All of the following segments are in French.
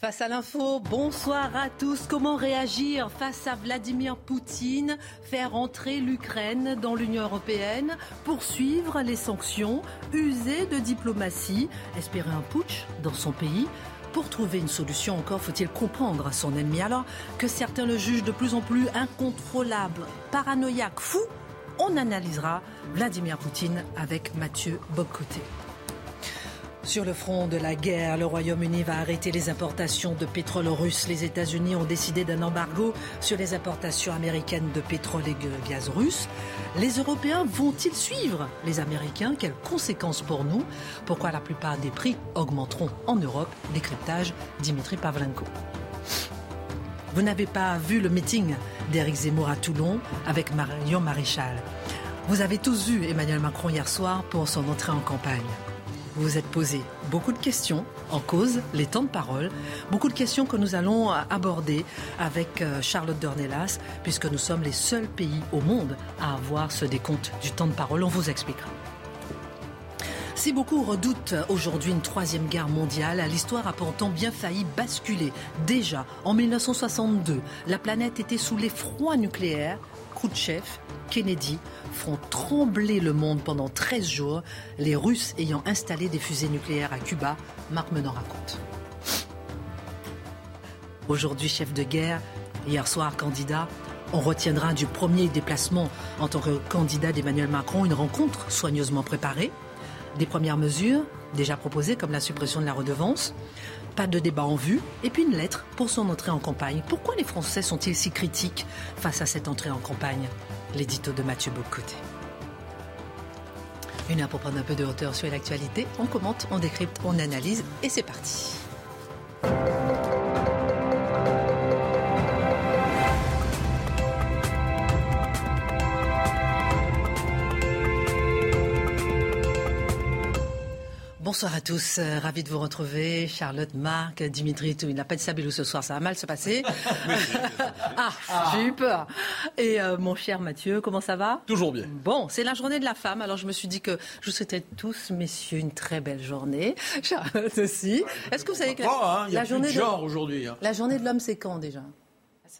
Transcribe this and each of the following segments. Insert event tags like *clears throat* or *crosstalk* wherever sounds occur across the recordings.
Face à l'info, bonsoir à tous. Comment réagir face à Vladimir Poutine? Faire entrer l'Ukraine dans l'Union européenne? Poursuivre les sanctions? User de diplomatie? Espérer un putsch dans son pays? Pour trouver une solution encore, faut-il comprendre son ennemi. Alors que certains le jugent de plus en plus incontrôlable, paranoïaque, fou, on analysera Vladimir Poutine avec Mathieu Bocoté. Sur le front de la guerre, le Royaume-Uni va arrêter les importations de pétrole russe. Les États-Unis ont décidé d'un embargo sur les importations américaines de pétrole et de gaz russe. Les Européens vont-ils suivre les Américains? Quelles conséquences pour nous? Pourquoi la plupart des prix augmenteront en Europe? Décryptage Dimitri Pavlenko. Vous n'avez pas vu le meeting d'Éric Zemmour à Toulon avec Marion Maréchal. Vous avez tous vu Emmanuel Macron hier soir pour son entrée en campagne vous êtes posé beaucoup de questions en cause, les temps de parole, beaucoup de questions que nous allons aborder avec euh, Charlotte Dornelas, puisque nous sommes les seuls pays au monde à avoir ce décompte du temps de parole. On vous expliquera. Si beaucoup redoutent aujourd'hui une troisième guerre mondiale, l'histoire a pourtant bien failli basculer. Déjà, en 1962, la planète était sous l'effroi nucléaire. Khrouchtchev, Kennedy font trembler le monde pendant 13 jours, les Russes ayant installé des fusées nucléaires à Cuba. Marc Menon raconte. Aujourd'hui chef de guerre, hier soir candidat, on retiendra du premier déplacement en tant que candidat d'Emmanuel Macron une rencontre soigneusement préparée, des premières mesures déjà proposées comme la suppression de la redevance, pas de débat en vue, et puis une lettre pour son entrée en campagne. Pourquoi les Français sont-ils si critiques face à cette entrée en campagne? L'édito de Mathieu Bocoté. Une heure pour prendre un peu de hauteur sur l'actualité. On commente, on décrypte, on analyse, et c'est parti. Bonsoir à tous, euh, ravi de vous retrouver. Charlotte, Marc, Dimitri, tout. il n'a pas de sabelou ce soir, ça va mal se passer. *laughs* ah, j'ai eu peur. Et euh, mon cher Mathieu, comment ça va? Toujours bien. Bon, c'est la journée de la femme, alors je me suis dit que je vous souhaitais tous, messieurs, une très belle journée. Charlotte aussi. Est-ce que vous savez que la, hein, journée de genre aujourd'hui hein. La journée de l'homme, c'est quand déjà?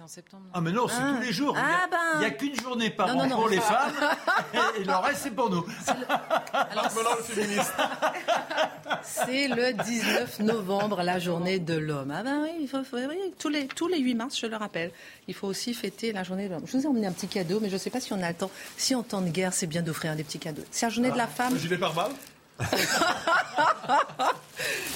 En septembre. Ah mais non, c'est tous les jours. Ah, il n'y a, ben. qu'une journée par an pour les femmes *laughs* et, le reste c'est pour nous. *laughs* Alors, le féministe. c'est le 19 novembre, la journée de l'homme. Ah ben oui, il faut, tous, les, tous les 8 mars, je le rappelle, il faut aussi fêter la journée de l'homme. Je vous ai emmené un petit cadeau, mais je ne sais pas si on a le temps. Si en temps de guerre, c'est bien d'offrir des petits cadeaux. C'est la journée de la ah, femme. Vais par balle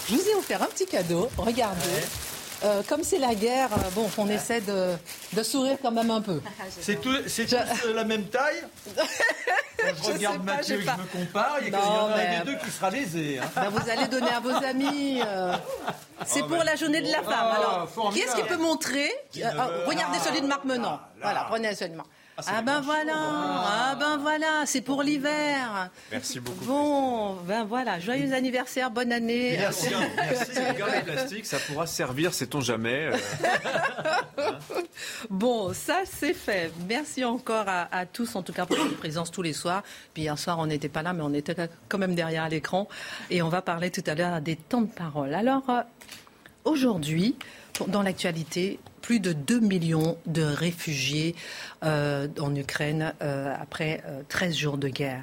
Je vous ai offert un petit cadeau. Regardez. Euh, comme c'est la guerre, euh, bon, on essaie de, sourire quand même un peu. *laughs* C'est tout, euh, la même taille *laughs* je, regarde Mathieu, je, me compare, il y, en a des deux qui sera lésé. Hein. *laughs* Ben, vous allez donner à vos amis. c'est oh, pour ben, la journée de la femme. Alors, oh, qui est-ce qui peut montrer Regardez celui de Marc Menant. Ah, voilà, prenez celui de Marc. Ah, ah ben voilà, ah ben voilà, c'est pour l'hiver. Merci beaucoup. Bon, ben voilà, joyeux anniversaire, bonne année. Merci, merci. *laughs* Le plastique, ça pourra servir, sait-on jamais. Euh. *laughs* bon, ça c'est fait. Merci encore à, tous, en tout cas pour votre présence tous les soirs. Puis hier soir, on n'était pas là, mais on était quand même derrière l'écran. Et on va parler tout à l'heure des temps de parole. Alors, euh, aujourd'hui, dans l'actualité, plus de 2 millions de réfugiés euh, en Ukraine euh, après 13 euh, jours de guerre.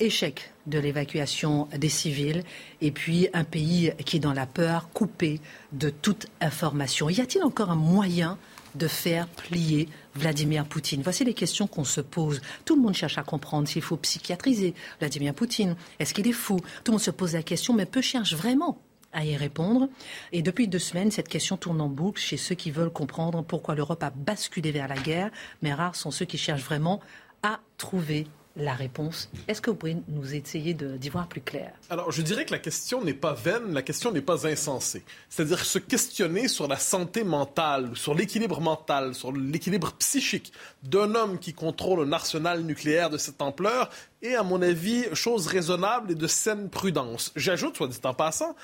Échec de l'évacuation des civils et puis un pays qui est dans la peur, coupé de toute information. Y a-t-il encore un moyen de faire plier Vladimir Poutine? Voici les questions qu'on se pose. Tout le monde cherche à comprendre s'il faut psychiatriser Vladimir Poutine. Est-ce qu'il est fou? Tout le monde se pose la question, mais peu cherche vraiment à y répondre. Et depuis deux semaines, cette question tourne en boucle chez ceux qui veulent comprendre pourquoi l'Europe a basculé vers la guerre, mais rares sont ceux qui cherchent vraiment à trouver la réponse. Est-ce que vous pouvez nous essayer d'y voir plus clair? Alors, je dirais que la question n'est pas vaine, la question n'est pas insensée. C'est-à-dire se questionner sur la santé mentale, sur l'équilibre mental, sur l'équilibre psychique d'un homme qui contrôle un arsenal nucléaire de cette ampleur est, à mon avis, chose raisonnable et de saine prudence. J'ajoute, soit dit en passant,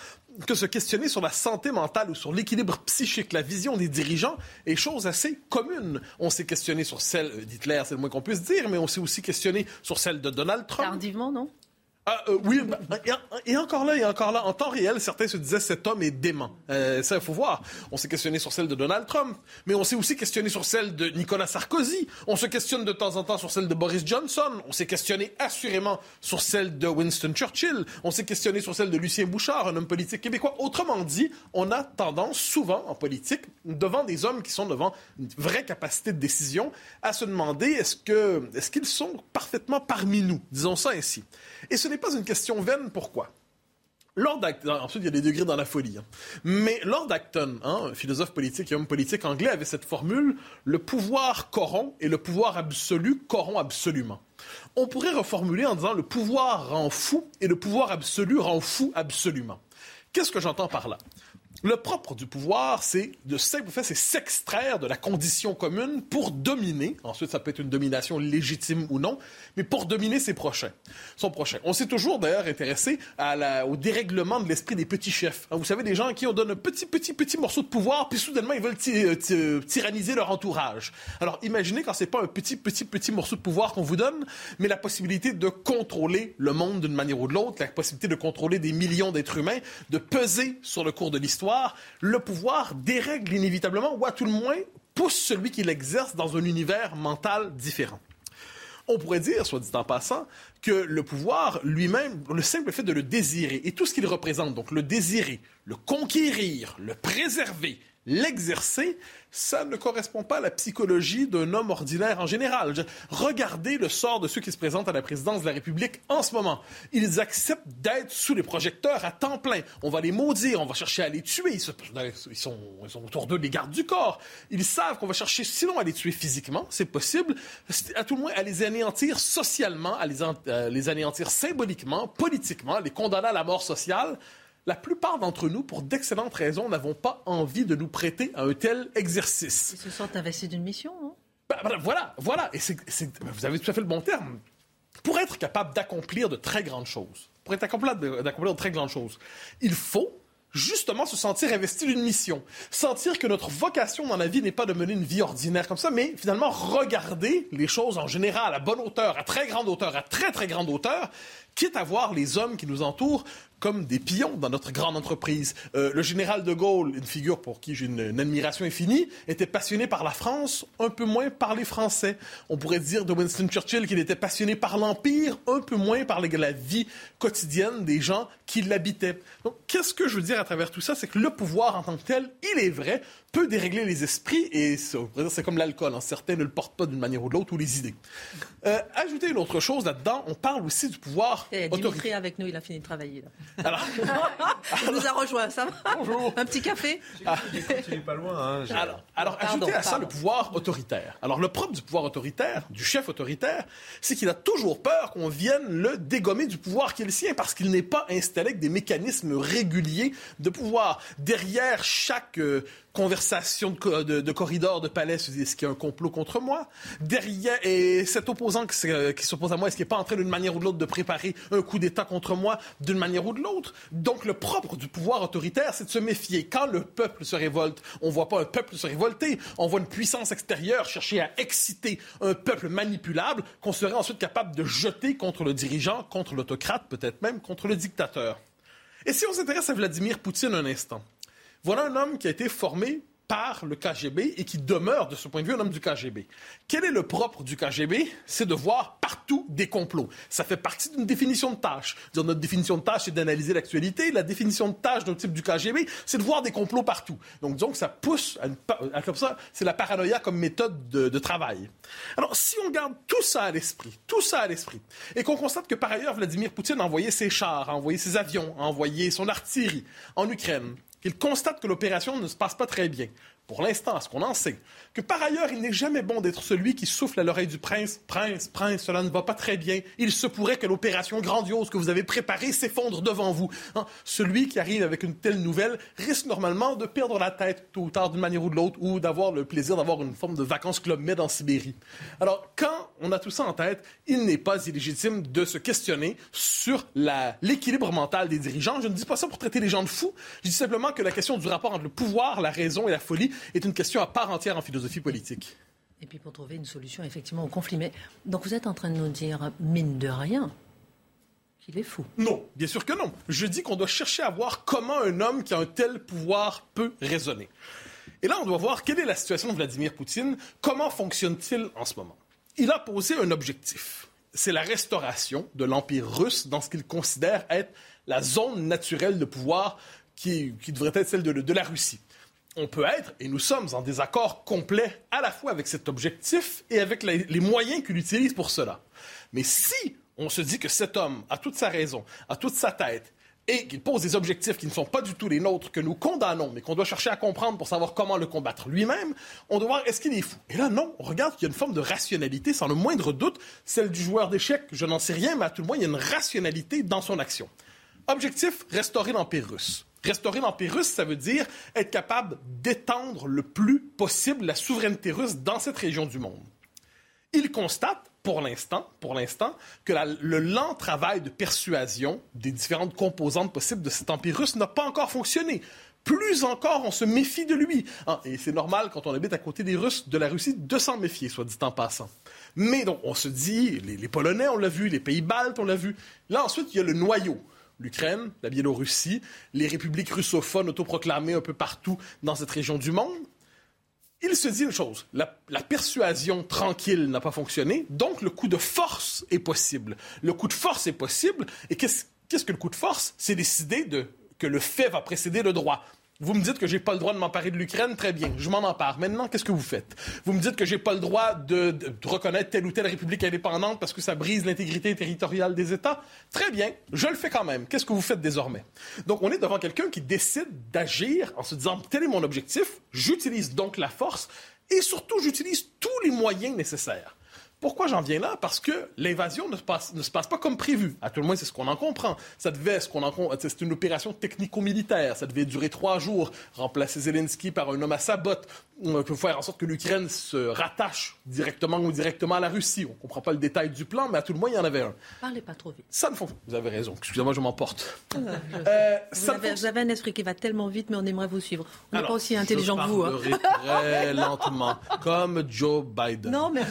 que se questionner sur la santé mentale ou sur l'équilibre psychique, la vision des dirigeants, est chose assez commune. On s'est questionné sur celle d'Hitler, c'est le moins qu'on puisse dire, mais on s'est aussi questionné sur celle de Donald Trump. Tardivement, non? Ah, euh, oui, bah, et, encore là, et encore là, en temps réel, certains se disaient cet homme est dément. Euh, ça, il faut voir. On s'est questionné sur celle de Donald Trump, mais on s'est aussi questionné sur celle de Nicolas Sarkozy. On se questionne de temps en temps sur celle de Boris Johnson. On s'est questionné assurément sur celle de Winston Churchill. On s'est questionné sur celle de Lucien Bouchard, un homme politique québécois. Autrement dit, on a tendance souvent en politique, devant des hommes qui sont devant une vraie capacité de décision, à se demander est-ce est-ce qu'ils sont parfaitement parmi nous, disons ça ainsi. Et ce n'est pas une question vaine. Pourquoi? Lord Acton, ensuite il y a des degrés dans la folie, hein. mais Lord Acton, hein, philosophe politique et homme politique anglais, avait cette formule le pouvoir corrompt et le pouvoir absolu corrompt absolument. On pourrait reformuler en disant le pouvoir rend fou et le pouvoir absolu rend fou absolument. Qu'est-ce que j'entends par là? Le propre du pouvoir, c'est de c'est s'extraire de la condition commune pour dominer. Ensuite, ça peut être une domination légitime ou non, mais pour dominer ses prochains, son prochain. On s'est toujours d'ailleurs intéressé au dérèglement de l'esprit des petits chefs. Hein, vous savez, des gens à qui on donne un petit, petit, petit morceau de pouvoir, puis soudainement ils veulent euh, tyranniser leur entourage. Alors, imaginez quand c'est pas un petit, petit, petit morceau de pouvoir qu'on vous donne, mais la possibilité de contrôler le monde d'une manière ou de l'autre, la possibilité de contrôler des millions d'êtres humains, de peser sur le cours de l'histoire le pouvoir dérègle inévitablement, ou à tout le moins pousse celui qui l'exerce dans un univers mental différent. On pourrait dire, soit dit en passant, que le pouvoir lui-même, le simple fait de le désirer et tout ce qu'il représente, donc le désirer, le conquérir, le préserver, l'exercer, ça ne correspond pas à la psychologie d'un homme ordinaire en général. Regardez le sort de ceux qui se présentent à la présidence de la République en ce moment. Ils acceptent d'être sous les projecteurs à temps plein. On va les maudire, on va chercher à les tuer. Ils, sont, autour d'eux les gardes du corps. Ils savent qu'on va chercher sinon à les tuer physiquement, c'est possible, à tout le moins à les anéantir socialement, à les, à les anéantir symboliquement, politiquement, les condamner à la mort sociale la plupart d'entre nous, pour d'excellentes raisons, n'avons pas envie de nous prêter à un tel exercice. Ils se sont investis d'une mission, non? Ben, voilà, voilà. Et vous avez tout à fait le bon terme. Pour être capable d'accomplir de très grandes choses, pour être capable d'accomplir de très grandes choses, il faut justement se sentir investi d'une mission. Sentir que notre vocation dans la vie n'est pas de mener une vie ordinaire comme ça, mais finalement regarder les choses en général à bonne hauteur, à très grande hauteur, à très très grande hauteur, quitte à voir les hommes qui nous entourent comme des pions dans notre grande entreprise. Euh, le général de Gaulle, une figure pour qui j'ai une, admiration infinie, était passionné par la France, un peu moins par les Français. On pourrait dire de Winston Churchill qu'il était passionné par l'Empire, un peu moins par la vie quotidienne des gens qui l'habitaient. Donc, qu'est-ce que je veux dire à travers tout ça? C'est que le pouvoir en tant que tel, il est vrai, peut dérégler les esprits et c'est comme l'alcool. Hein. Certains ne le portent pas d'une manière ou de l'autre ou les idées. Euh, ajouter une autre chose là-dedans, on parle aussi du pouvoir eh, autoritaire. avec nous, il a fini de travailler. Là. Alors, *laughs* il nous a rejoint, ça va Bonjour. Un petit café ah. pas loin. Hein, alors, alors ajouter à ça le pouvoir autoritaire. Alors le propre du pouvoir autoritaire, du chef autoritaire, c'est qu'il a toujours peur qu'on vienne le dégommer du pouvoir qui est le sien parce qu'il n'est pas installé avec des mécanismes réguliers de pouvoir. Derrière chaque euh, conversation de, de, corridor de palais, est-ce qu'il y a un complot contre moi? Derrière, et cet opposant qui, qui s'oppose à moi, est-ce qu'il n'est pas en train d'une manière ou de l'autre de préparer un coup d'État contre moi d'une manière ou de l'autre? Donc le propre du pouvoir autoritaire, c'est de se méfier. Quand le peuple se révolte, on voit pas un peuple se révolter, on voit une puissance extérieure chercher à exciter un peuple manipulable qu'on serait ensuite capable de jeter contre le dirigeant, contre l'autocrate, peut-être même contre le dictateur. Et si on s'intéresse à Vladimir Poutine un instant, voilà un homme qui a été formé par le KGB et qui demeure, de ce point de vue, un homme du KGB. Quel est le propre du KGB C'est de voir partout des complots. Ça fait partie d'une définition de tâche. Dire, notre définition de tâche, c'est d'analyser l'actualité. La définition de tâche d'un type du KGB, c'est de voir des complots partout. Donc, disons que ça pousse à, comme ça, c'est la paranoïa comme méthode de, de travail. Alors, si on garde tout ça à l'esprit, tout ça à l'esprit, et qu'on constate que par ailleurs, Vladimir Poutine a envoyé ses chars, a envoyé ses avions, a envoyé son artillerie en Ukraine, qu'il constate que l'opération ne se passe pas très bien, pour l'instant, à ce qu'on en sait, que par ailleurs, il n'est jamais bon d'être celui qui souffle à l'oreille du prince, Prince, prince, cela ne va pas très bien. Il se pourrait que l'opération grandiose que vous avez préparée s'effondre devant vous. Hein? Celui qui arrive avec une telle nouvelle risque normalement de perdre la tête tôt ou tard d'une manière ou de l'autre, ou d'avoir le plaisir d'avoir une forme de vacances club med en Sibérie. Alors, quand on a tout ça en tête, il n'est pas illégitime de se questionner sur l'équilibre mental des dirigeants. Je ne dis pas ça pour traiter les gens de fous. Je dis simplement que la question du rapport entre le pouvoir, la raison et la folie est une question à part entière en philosophie politique. Et puis pour trouver une solution effectivement au conflit. Mais donc vous êtes en train de nous dire, mine de rien, qu'il est fou. Non, bien sûr que non. Je dis qu'on doit chercher à voir comment un homme qui a un tel pouvoir peut raisonner. Et là, on doit voir quelle est la situation de Vladimir Poutine, comment fonctionne-t-il en ce moment? Il a posé un objectif. C'est la restauration de l'Empire russe dans ce qu'il considère être la zone naturelle de pouvoir qui, devrait être celle de la Russie on peut être, et nous sommes en désaccord complet à la fois avec cet objectif et avec les, moyens qu'il utilise pour cela. Mais si on se dit que cet homme a toute sa raison, a toute sa tête, et qu'il pose des objectifs qui ne sont pas du tout les nôtres, que nous condamnons, mais qu'on doit chercher à comprendre pour savoir comment le combattre lui-même, on doit voir est-ce qu'il est fou? Et là, non, on regarde qu'il y a une forme de rationalité, sans le moindre doute, celle du joueur d'échecs, je n'en sais rien, mais à tout le moins, il y a une rationalité dans son action. Objectif, restaurer l'Empire russe. Restaurer l'Empire russe, ça veut dire être capable d'étendre le plus possible la souveraineté russe dans cette région du monde. Il constate, pour l'instant, pour l'instant, que le lent travail de persuasion des différentes composantes possibles de cet empire russe n'a pas encore fonctionné. Plus encore, on se méfie de lui. Ah, et c'est normal, quand on habite à côté des Russes, de la Russie, de s'en méfier, soit dit en passant. Mais donc, on se dit, les, les Polonais, on l'a vu, les pays baltes, on l'a vu. Là, ensuite, il y a le noyau l'Ukraine, la Biélorussie, les républiques russophones autoproclamées un peu partout dans cette région du monde. Il se dit une chose, la, persuasion tranquille n'a pas fonctionné, donc le coup de force est possible. Le coup de force est possible, et qu'est-ce, que le coup de force? C'est décider de, que le fait va précéder le droit. Vous me dites que j'ai pas le droit de m'emparer de l'Ukraine, très bien, je m'en empare. Maintenant, qu'est-ce que vous faites? Vous me dites que j'ai pas le droit de, reconnaître telle ou telle république indépendante parce que ça brise l'intégrité territoriale des États? Très bien, je le fais quand même. Qu'est-ce que vous faites désormais? Donc, on est devant quelqu'un qui décide d'agir en se disant tel est mon objectif, j'utilise donc la force et surtout j'utilise tous les moyens nécessaires. Pourquoi j'en viens là? Parce que l'invasion ne, ne, se passe pas comme prévu. À tout le moins, c'est ce qu'on en comprend. Ça devait, ce qu'on en c'est une opération technico-militaire. Ça devait durer trois jours, remplacer Zelensky par un homme à sa botte, on peut faire en sorte que l'Ukraine se rattache directement ou directement à la Russie. On ne comprend pas le détail du plan, mais à tout le moins, il y en avait un. Parlez pas trop vite. Ça ne fonctionne Vous avez raison. Excusez-moi, je m'emporte. Ah, euh, vous, avez, un esprit qui va tellement vite, mais on aimerait vous suivre. On n'est pas aussi intelligent que vous. Hein. très lentement, comme Joe Biden. Non mais,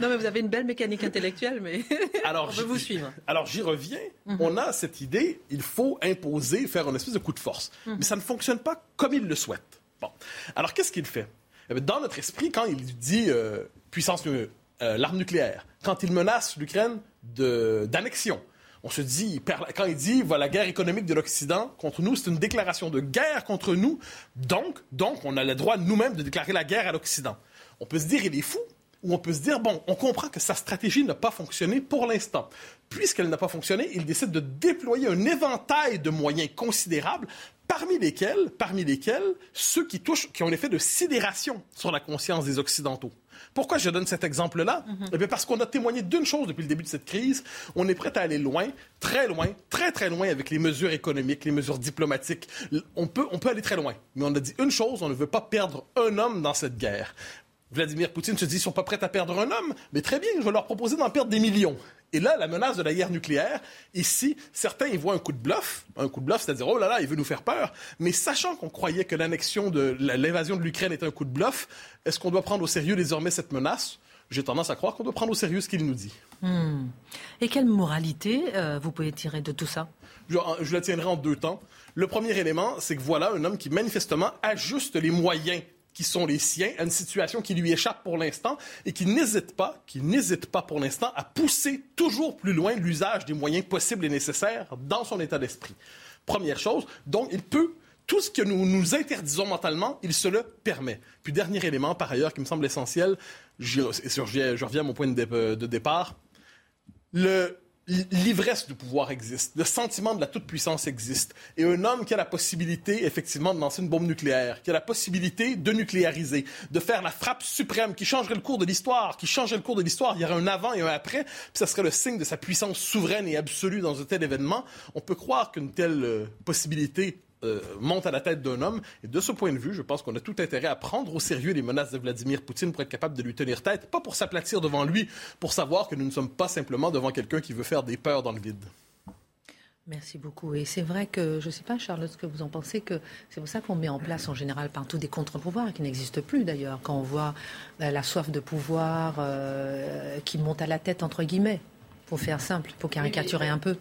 non, *laughs* mais vous avez une belle mécanique intellectuelle, mais *laughs* alors, veut vous suivre. Alors, j'y reviens. Mhm. On a cette idée, il faut imposer, faire un espèce de coup de force. Mhm. Mais ça ne fonctionne pas comme il le souhaite. Bon. Alors, qu'est-ce qu'il fait? Eh dans notre esprit, quand il dit euh, puissance, euh, l'arme nucléaire, quand il menace l'Ukraine d'annexion, on se dit, quand il dit, voilà, la guerre économique de l'Occident contre nous, c'est une déclaration de guerre contre nous, donc, donc on a le droit nous-mêmes de déclarer la guerre à l'Occident. On peut se dire, il est fou, ou on peut se dire, bon, on comprend que sa stratégie n'a pas fonctionné pour l'instant. Puisqu'elle n'a pas fonctionné, il décide de déployer un éventail de moyens considérables parmi lesquels, parmi lesquels ceux qui touchent, qui ont un effet de sidération sur la conscience des Occidentaux. Pourquoi je donne cet exemple-là? Mhm. Eh bien parce qu'on a témoigné d'une chose depuis le début de cette crise. On est prêt à aller loin, très loin, très très loin avec les mesures économiques, les mesures diplomatiques. On peut, on peut aller très loin. Mais on a dit une chose, on ne veut pas perdre un homme dans cette guerre. Vladimir Poutine se dit, ils sont pas prêts à perdre un homme, mais très bien, je vais leur proposer d'en perdre des millions. Et là, la menace de la guerre nucléaire, ici, certains y voient un coup de bluff. Un coup de bluff, c'est-à-dire, oh là là, il veut nous faire peur. Mais sachant qu'on croyait que l'annexion de l'invasion de l'Ukraine était un coup de bluff, est-ce qu'on doit prendre au sérieux désormais cette menace? J'ai tendance à croire qu'on doit prendre au sérieux ce qu'il nous dit. Hmm. Et quelle moralité euh, vous pouvez tirer de tout ça? Je, je la tiendrai en deux temps. Le premier élément, c'est que voilà un homme qui manifestement ajuste les moyens qui sont les siens, à une situation qui lui échappe pour l'instant et qui n'hésite pas, qui n'hésite pas pour l'instant à pousser toujours plus loin l'usage des moyens possibles et nécessaires dans son état d'esprit. Première chose, donc il peut tout ce que nous nous interdisons mentalement, il se le permet. Puis dernier élément, par ailleurs, qui me semble essentiel, je, je reviens à mon point de, de départ, le, l'ivresse du pouvoir existe, le sentiment de la toute-puissance existe. Et un homme qui a la possibilité, effectivement, de lancer une bombe nucléaire, qui a la possibilité de nucléariser, de faire la frappe suprême qui changerait le cours de l'histoire, qui changerait le cours de l'histoire, il y aurait un avant et un après, puis ça serait le signe de sa puissance souveraine et absolue dans un tel événement, on peut croire qu'une telle euh, possibilité euh, monte à la tête d'un homme. Et de ce point de vue, je pense qu'on a tout intérêt à prendre au sérieux les menaces de Vladimir Poutine pour être capable de lui tenir tête, pas pour s'aplatir devant lui, pour savoir que nous ne sommes pas simplement devant quelqu'un qui veut faire des peurs dans le vide. Merci beaucoup. Et c'est vrai que, je ne sais pas, Charlotte, ce que vous en pensez, que c'est pour ça qu'on met en place en général partout des contre-pouvoirs qui n'existent plus d'ailleurs, quand on voit euh, la soif de pouvoir euh, qui monte à la tête, entre guillemets, pour faire simple, pour caricaturer un peu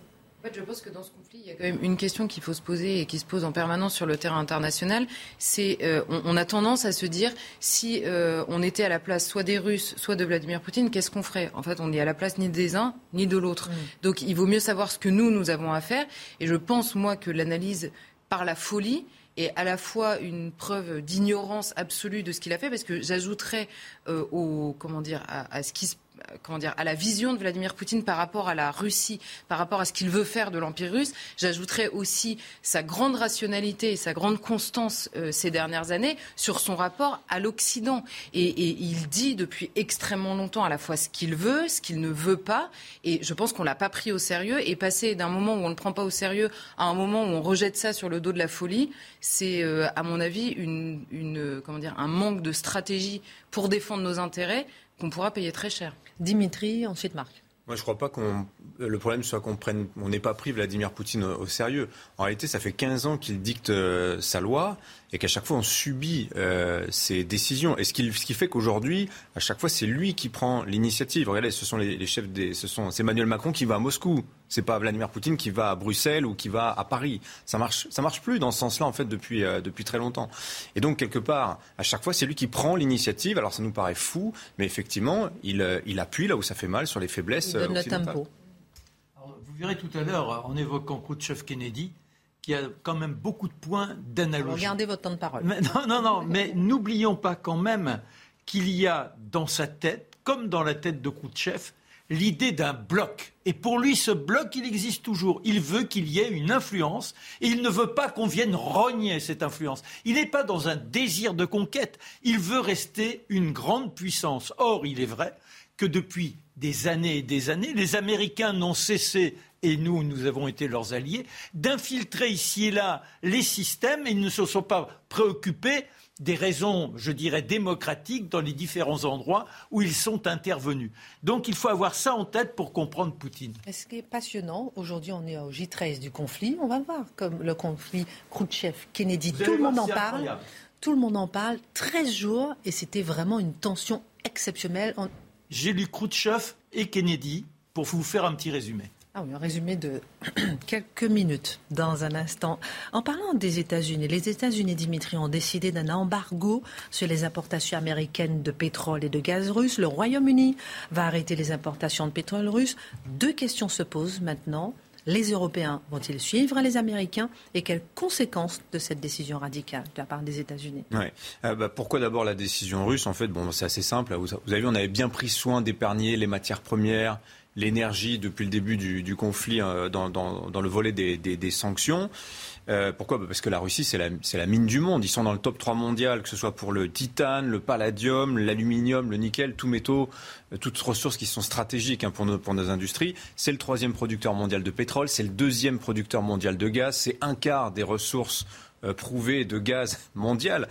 je pense que dans ce conflit, il y a quand même une question qu'il faut se poser et qui se pose en permanence sur le terrain international. C'est, euh, on, a tendance à se dire, si euh, on était à la place soit des Russes, soit de Vladimir Poutine, qu'est-ce qu'on ferait? En fait, on n'est à la place ni des uns ni de l'autre. Mm. Donc, il vaut mieux savoir ce que nous, nous avons à faire. Et je pense, moi, que l'analyse par la folie est à la fois une preuve d'ignorance absolue de ce qu'il a fait, parce que j'ajouterais euh, au, comment dire, à, à ce qui se comment dire, à la vision de Vladimir Poutine par rapport à la Russie, par rapport à ce qu'il veut faire de l'Empire russe. J'ajouterais aussi sa grande rationalité et sa grande constance euh, ces dernières années sur son rapport à l'Occident. Et, il dit depuis extrêmement longtemps à la fois ce qu'il veut, ce qu'il ne veut pas. Et je pense qu'on l'a pas pris au sérieux. Et passer d'un moment où on ne le prend pas au sérieux à un moment où on rejette ça sur le dos de la folie, c'est, euh, à mon avis, une, une, comment dire, un manque de stratégie pour défendre nos intérêts qu'on pourra payer très cher. Dimitri, ensuite Marc. Moi, je ne crois pas qu'on le problème soit qu'on prenne, on n'ait pas pris Vladimir Poutine au, sérieux. En réalité, ça fait 15 ans qu'il dicte euh, sa loi et qu'à chaque fois on subit euh, ses décisions. Et ce qui, ce qui fait qu'aujourd'hui, à chaque fois, c'est lui qui prend l'initiative. Regardez, ce sont les, chefs des, ce sont, c'est Emmanuel Macron qui va à Moscou. C'est pas Vladimir Poutine qui va à Bruxelles ou qui va à Paris. Ça marche, ça marche plus dans ce sens-là en fait depuis euh, depuis très longtemps. Et donc quelque part, à chaque fois, c'est lui qui prend l'initiative. Alors ça nous paraît fou, mais effectivement, il, euh, il appuie là où ça fait mal sur les faiblesses. Il donne le tempo. vous verrez tout à l'heure en évoquant Khrouchtchev Kennedy qui a quand même beaucoup de points d'analogie. Regardez votre temps de parole. non, non, non, mais n'oublions pas quand même qu'il y a dans sa tête, comme dans la tête de Khrouchtchev, l'idée d'un bloc. Et pour lui, ce bloc, il existe toujours. Il veut qu'il y ait une influence et il ne veut pas qu'on vienne rogner cette influence. Il n'est pas dans un désir de conquête. Il veut rester une grande puissance. Or, il est vrai que depuis des années et des années, les Américains n'ont cessé et nous, nous avons été leurs alliés, d'infiltrer ici et là les systèmes et ils ne se sont pas préoccupés des raisons, je dirais, démocratiques dans les différents endroits où ils sont intervenus. Donc il faut avoir ça en tête pour comprendre Poutine. Ce qui est passionnant, aujourd'hui on est au J13 du conflit, on va voir comme le conflit Khrouchtchev-Kennedy, tout le monde en parle. Tout le monde en parle, 13 jours, et c'était vraiment une tension exceptionnelle. J'ai lu Khrouchtchev et Kennedy pour vous faire un petit résumé. Ah un résumé de *clears throat* quelques minutes dans un instant. En parlant des États-Unis, les États-Unis, Dimitri, ont décidé d'un embargo sur les importations américaines de pétrole et de gaz russe. Le Royaume-Uni va arrêter les importations de pétrole russe. Deux questions se posent maintenant. Les Européens vont-ils suivre les Américains et quelles conséquences de cette décision radicale de la part des États-Unis? Ouais. Euh, bah, Pourquoi d'abord la décision russe? En fait, bon, c'est assez simple. Vous, vous avez vu, on avait bien pris soin d'épargner les matières premières, l'énergie depuis le début du, conflit euh, dans, le volet des, sanctions. Euh, pourquoi? Parce que la Russie, c'est la, mine du monde. Ils sont dans le top 3 mondial, que ce soit pour le titane, le palladium, l'aluminium, le nickel, tous métaux, euh, toutes ressources qui sont stratégiques hein, pour, nos, pour nos industries. C'est le troisième producteur mondial de pétrole, c'est le deuxième producteur mondial de gaz, c'est un quart des ressources euh, prouvé de gaz mondial.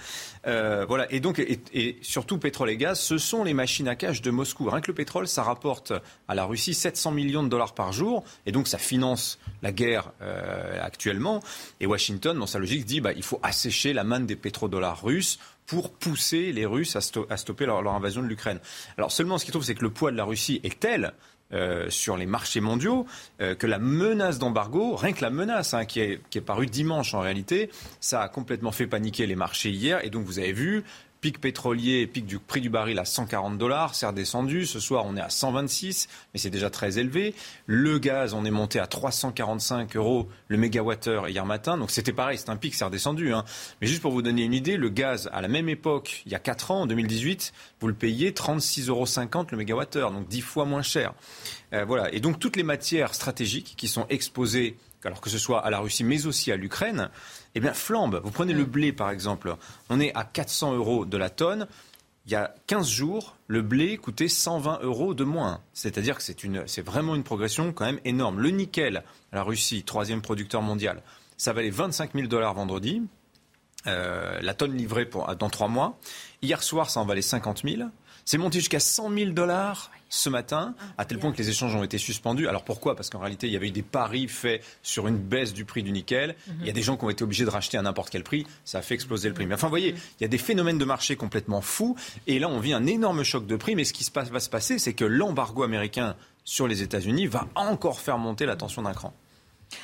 Euh, voilà. Et donc, et, surtout pétrole et gaz, ce sont les machines à cash de Moscou. Rien que le pétrole, ça rapporte à la Russie 700 millions de dollars par jour, et donc ça finance la guerre euh, actuellement. Et Washington, dans sa logique, dit bah, il faut assécher la manne des pétrodollars russes pour pousser les Russes à, stopper leur, leur, invasion de l'Ukraine. Alors seulement, ce qui trouve, c'est que le poids de la Russie est tel euh, sur les marchés mondiaux euh, que la menace d'embargo, rien que la menace hein, qui, est, qui est parue dimanche en réalité, ça a complètement fait paniquer les marchés hier. Et donc vous avez vu pic pétrolier, pic du prix du baril à 140 dollars, c'est redescendu. Ce soir, on est à 126, mais c'est déjà très élevé. Le gaz, on est monté à 345 euros le mégawattheure hier matin. Donc c'était pareil, c'est un pic, c'est redescendu. Hein. Mais juste pour vous donner une idée, le gaz, à la même époque, il y a 4 ans, en 2018, vous le payez 36,50 euros le mégawattheure, donc 10 fois moins cher. Euh, voilà. Et donc toutes les matières stratégiques qui sont exposées alors que ce soit à la Russie, mais aussi à l'Ukraine, eh bien, flambe. Vous prenez le mm. blé, par exemple. On est à 400 euros de la tonne. Il y a 15 jours, le blé coûtait 120 euros de moins. C'est-à-dire que c'est, vraiment une progression quand même énorme. Le nickel, la Russie, troisième producteur mondial, ça valait 25 000 dollars vendredi. Euh, la tonne livrée dans trois mois. Hier soir, ça en valait 50 000. C'est monté jusqu'à 100 000 dollars ce matin, à tel point que les échanges ont été suspendus. Alors pourquoi? Parce qu'en réalité, il y avait eu des paris faits sur une baisse du prix du nickel. Mhm. Il y a des gens qui ont été obligés de racheter à n'importe quel prix. Ça a fait exploser le prix. Mais enfin, vous voyez, mhm. il y a des phénomènes de marché complètement fous. Et là, on vit un énorme choc de prix. Mais ce qui va se passer, c'est que l'embargo américain sur les États-Unis va encore faire monter la tension d'un cran.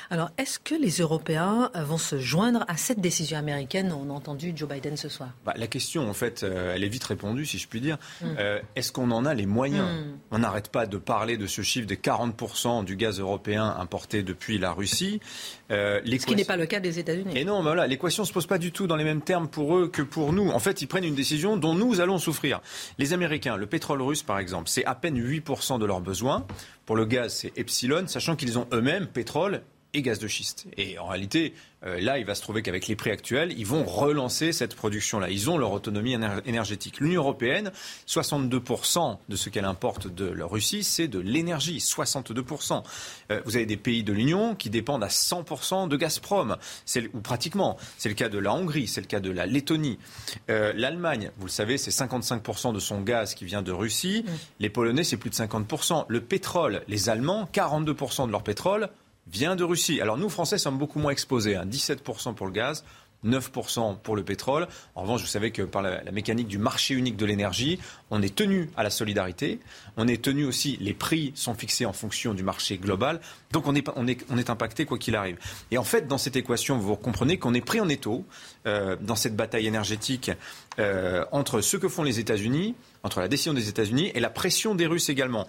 Alors, est-ce que les Européens vont se joindre à cette décision américaine On a entendu Joe Biden ce soir. Bah, la question, en fait, euh, elle est vite répondue, si je puis dire. Mm. Euh, est-ce qu'on en a les moyens mm. On n'arrête pas de parler de ce chiffre des 40% du gaz européen importé depuis la Russie. Euh, ce qui n'est pas le cas des États-Unis. Et non, voilà, l'équation ne se pose pas du tout dans les mêmes termes pour eux que pour nous. En fait, ils prennent une décision dont nous allons souffrir. Les Américains, le pétrole russe, par exemple, c'est à peine 8% de leurs besoins. Pour le gaz, c'est epsilon, sachant qu'ils ont eux-mêmes pétrole et gaz de schiste. Et en réalité, euh, là, il va se trouver qu'avec les prix actuels, ils vont relancer cette production-là. Ils ont leur autonomie énergétique. L'Union européenne, 62% de ce qu'elle importe de la Russie, c'est de l'énergie. 62%. Euh, vous avez des pays de l'Union qui dépendent à 100% de Gazprom, ou pratiquement. C'est le cas de la Hongrie, c'est le cas de la Lettonie. Euh, L'Allemagne, vous le savez, c'est 55% de son gaz qui vient de Russie. Les Polonais, c'est plus de 50%. Le pétrole, les Allemands, 42% de leur pétrole vient de Russie. Alors nous, Français, sommes beaucoup moins exposés. 17% hein. pour le gaz, 9% pour le pétrole. En revanche, vous savez que par la, mécanique du marché unique de l'énergie, on est tenu à la solidarité. On est tenu aussi, les prix sont fixés en fonction du marché global. Donc on est, on est, on est impacté quoi qu'il arrive. Et en fait, dans cette équation, vous comprenez qu'on est pris en étau euh, dans cette bataille énergétique euh, entre ce que font les États-Unis, entre la décision des États-Unis et la pression des Russes également.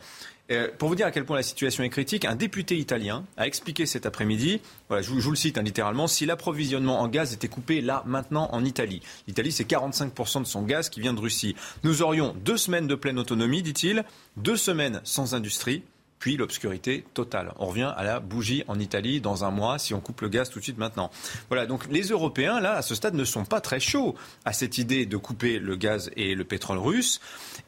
Euh, pour vous dire à quel point la situation est critique, un député italien a expliqué cet après-midi, je, vous le cite hein, littéralement, si l'approvisionnement en gaz était coupé là, maintenant, en Italie. L'Italie, c'est 45% de son gaz qui vient de Russie. Nous aurions deux semaines de pleine autonomie, dit-il, deux semaines sans industrie, puis l'obscurité totale. On revient à la bougie en Italie dans un mois si on coupe le gaz tout de suite maintenant. Voilà, donc les Européens, là, à ce stade, ne sont pas très chauds à cette idée de couper le gaz et le pétrole russe.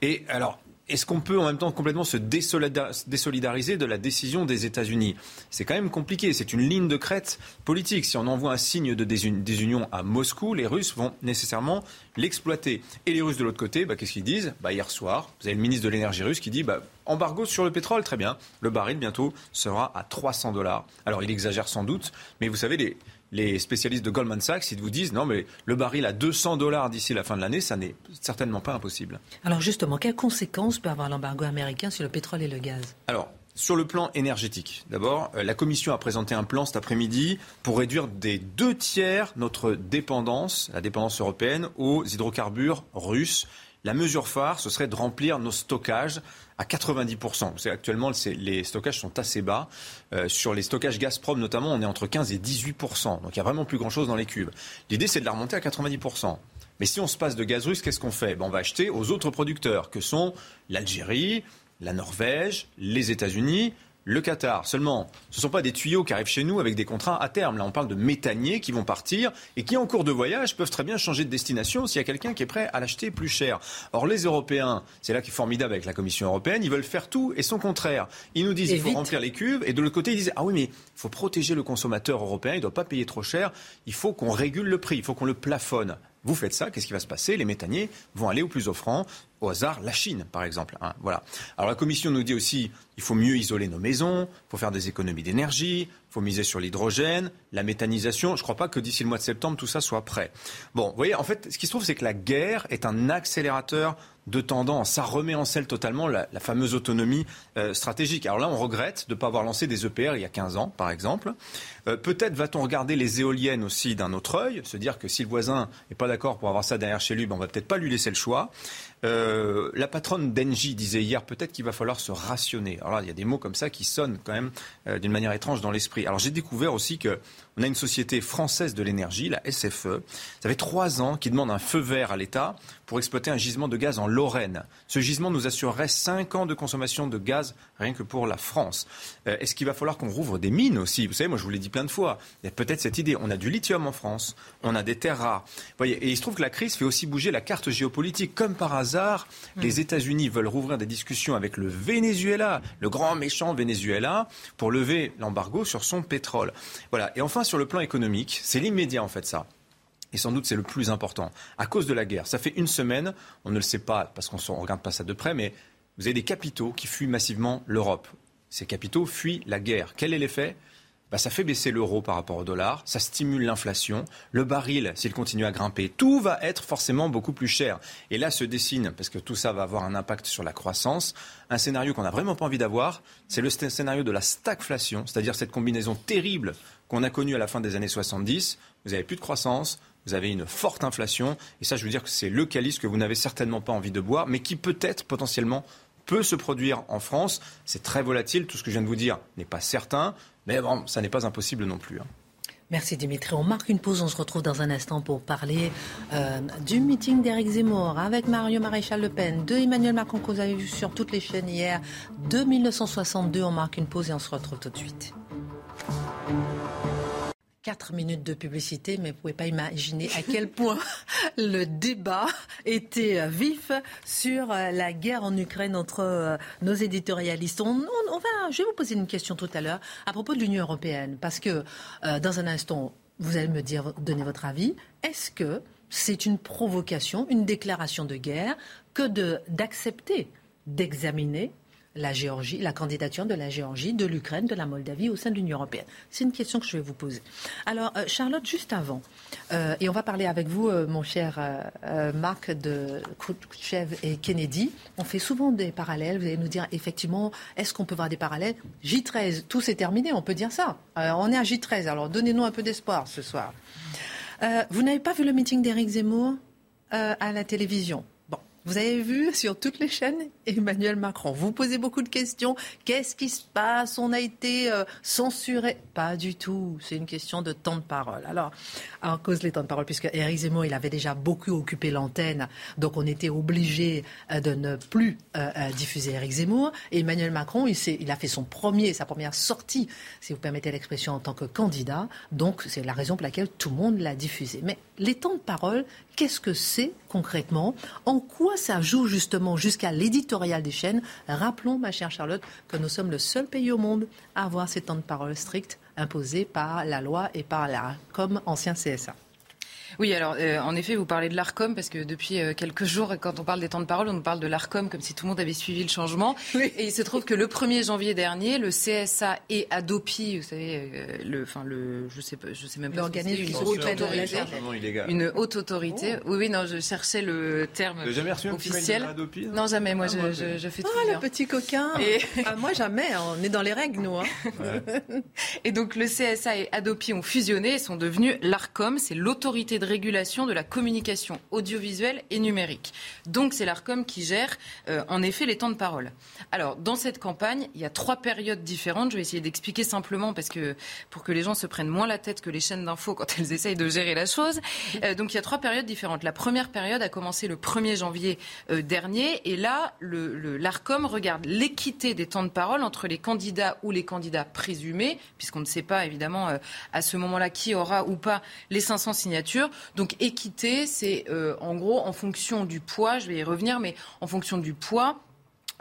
Et alors, est-ce qu'on peut en même temps complètement se désolidariser de la décision des États-Unis? C'est quand même compliqué. C'est une ligne de crête politique. Si on envoie un signe de désunion à Moscou, les Russes vont nécessairement l'exploiter. Et les Russes de l'autre côté, bah, qu'est-ce qu'ils disent? Bah, Hier soir, vous avez le ministre de l'énergie russe qui dit bah, embargo sur le pétrole, très bien. Le baril bientôt sera à 300 dollars. Alors il exagère sans doute, mais vous savez, les, les spécialistes de Goldman Sachs, ils vous disent non, mais le baril à 200 dollars d'ici la fin de l'année, ça n'est certainement pas impossible. Alors justement, quelles conséquences peut avoir l'embargo américain sur le pétrole et le gaz? Alors, sur le plan énergétique, d'abord, euh, la Commission a présenté un plan cet après-midi pour réduire des deux tiers notre dépendance, la dépendance européenne, aux hydrocarbures russes. La mesure phare, ce serait de remplir nos stockages à 90%. Actuellement, les stockages sont assez bas. Euh, sur les stockages Gazprom notamment, on est entre 15 et 18%. Donc il n'y a vraiment plus grand-chose dans les cubes. L'idée, c'est de la remonter à 90%. Mais si on se passe de gaz russe, qu'est-ce qu'on fait? Ben, On va acheter aux autres producteurs, que sont l'Algérie, la Norvège, les États-Unis, le Qatar. Seulement, ce ne sont pas des tuyaux qui arrivent chez nous avec des contrats à terme. Là, on parle de méthaniers qui vont partir et qui, en cours de voyage, peuvent très bien changer de destination s'il y a quelqu'un qui est prêt à l'acheter plus cher. Or, les Européens, c'est là qui est formidable avec la Commission européenne, ils veulent faire tout et son contraire. Ils nous disent qu'il faut remplir les cuves et de l'autre côté, ils disent Ah oui, mais il faut protéger le consommateur européen, il ne doit pas payer trop cher, il faut qu'on régule le prix, il faut qu'on le plafonne. Vous faites ça, qu'est-ce qui va se passer? Les méthaniers vont aller au plus offrant, au hasard la Chine, par exemple. Hein, voilà. Alors la Commission nous dit aussi il faut mieux isoler nos maisons, il faut faire des économies d'énergie, il faut miser sur l'hydrogène, la méthanisation. Je ne crois pas que d'ici le mois de septembre, tout ça soit prêt. Bon, vous voyez, en fait, ce qui se trouve, c'est que la guerre est un accélérateur de tendance. Ça remet en selle totalement la, fameuse autonomie euh, stratégique. Alors là, on regrette de ne pas avoir lancé des EPR il y a 15 ans, par exemple. Euh, peut-être va-t-on regarder les éoliennes aussi d'un autre œil, se dire que si le voisin n'est pas d'accord pour avoir ça derrière chez lui, ben on va peut-être pas lui laisser le choix. Euh, la patronne d'Engie disait hier peut-être qu'il va falloir se rationner. Alors là, il y a des mots comme ça qui sonnent quand même d'une manière étrange dans l'esprit. Alors j'ai découvert aussi que on a une société française de l'énergie, la SFE. Ça fait trois ans qu'ils demandent un feu vert à l'État pour exploiter un gisement de gaz en Lorraine. Ce gisement nous assurerait cinq ans de consommation de gaz rien que pour la France. Euh, est-ce qu'il va falloir qu'on rouvre des mines aussi? Vous savez, moi je vous l'ai dit plein de fois. Il y a peut-être cette idée. On a du lithium en France, on a des terres rares. Voyez, et il se trouve que la crise fait aussi bouger la carte géopolitique. Comme par hasard, hmm. les États-Unis veulent rouvrir des discussions avec le Venezuela, le grand méchant Venezuela, pour lever l'embargo sur son pétrole. Voilà. Et enfin, sur le plan économique, c'est l'immédiat en fait ça. Et sans doute c'est le plus important. À cause de la guerre, ça fait une semaine, on ne le sait pas parce qu'on ne regarde pas ça de près, mais vous avez des capitaux qui fuient massivement l'Europe. Ces capitaux fuient la guerre. Quel est l'effet? Bah, ça fait baisser l'euro par rapport au dollar, ça stimule l'inflation, le baril, s'il continue à grimper, tout va être forcément beaucoup plus cher. Et là se dessine, parce que tout ça va avoir un impact sur la croissance, un scénario qu'on n'a vraiment pas envie d'avoir, c'est le scénario de la stagflation, c'est-à-dire cette combinaison terrible qu'on a connue à la fin des années 70. Vous n'avez plus de croissance, vous avez une forte inflation, et ça je veux dire que c'est le calice que vous n'avez certainement pas envie de boire, mais qui peut-être potentiellement peut se produire en France. C'est très volatile, tout ce que je viens de vous dire n'est pas certain. Mais bon, ça n'est pas impossible non plus. Hein. Merci Dimitri. On marque une pause, on se retrouve dans un instant pour parler euh, du meeting d'Éric Zemmour avec Mario Maréchal Le Pen, de Emmanuel Macron que vous avez vu sur toutes les chaînes hier, de 1962. On marque une pause et on se retrouve tout de suite. 4 minutes de publicité, mais vous ne pouvez pas imaginer à quel *laughs* point le débat était vif sur euh, la guerre en Ukraine entre euh, nos éditorialistes. On, va, je vais vous poser une question tout à l'heure à propos de l'Union européenne, parce que euh, dans un instant, vous allez me dire, donner votre avis. Est-ce que c'est une provocation, une déclaration de guerre que d'accepter d'examiner la Géorgie, la candidature de la Géorgie, de l'Ukraine, de la Moldavie au sein de l'Union européenne C'est une question que je vais vous poser. Alors, euh, Charlotte, juste avant, euh, et on va parler avec vous, euh, mon cher Marc de Khrouchtchev et Kennedy. On fait souvent des parallèles. Vous allez nous dire, effectivement, est-ce qu'on peut voir des parallèles? J13, tout s'est terminé, on peut dire ça. on est à J13, alors donnez-nous un peu d'espoir ce soir. vous n'avez pas vu le meeting d'Éric Zemmour à la télévision? Vous avez vu sur toutes les chaînes Emmanuel Macron. Vous posez beaucoup de questions. Qu'est-ce qui se passe? On a été euh, censuré Pas du tout. C'est une question de temps de parole. Alors, en cause les temps de parole, puisque Eric Zemmour, il avait déjà beaucoup occupé l'antenne, donc on était obligé euh, de ne plus euh, diffuser Eric Zemmour. Et Emmanuel Macron, il, il a fait son premier, sa première sortie, si vous permettez l'expression, en tant que candidat. Donc, c'est la raison pour laquelle tout le monde l'a diffusé. Mais les temps de parole, qu'est-ce que c'est concrètement? En quoi ça joue justement jusqu'à l'éditorial des chaînes? Rappelons, ma chère Charlotte, que nous sommes le seul pays au monde à avoir ces temps de parole stricts imposés par la loi et par la comme ancien CSA. Oui, alors euh, en effet, vous parlez de l'ARCOM parce que depuis euh, quelques jours, quand on parle des temps de parole, on nous parle de l'ARCOM comme si tout le monde avait suivi le changement. Et il se trouve que le 1er janvier dernier, le CSA et Adopi, vous savez, euh, le, enfin le, je sais pas, je sais même pas. L'organisme une haute autorité. Une haute autorité. Oui, oui, non, je cherchais le terme jamais reçu officiel. Adopi, non, jamais. Moi, ah, je, je, fais tout. Ah, le petit coquin. Et... Ah, moi, jamais. Hein. On est dans les règles, nous. Hein. *laughs* et donc, le CSA et Adopi ont fusionné et sont devenus l'ARCOM. C'est l'autorité de régulation de la communication audiovisuelle et numérique. Donc c'est l'ARCOM qui gère euh, en effet les temps de parole. Alors dans cette campagne, il y a trois périodes différentes. Je vais essayer d'expliquer simplement parce que pour que les gens se prennent moins la tête que les chaînes d'infos quand elles essayent de gérer la chose. Euh, donc il y a trois périodes différentes. La première période a commencé le 1er janvier euh, dernier et là l'ARCOM regarde l'équité des temps de parole entre les candidats ou les candidats présumés, puisqu'on ne sait pas évidemment à ce moment-là qui aura ou pas les 500 signatures. Donc équité, c'est euh, en gros en fonction du poids, je vais y revenir, mais en fonction du poids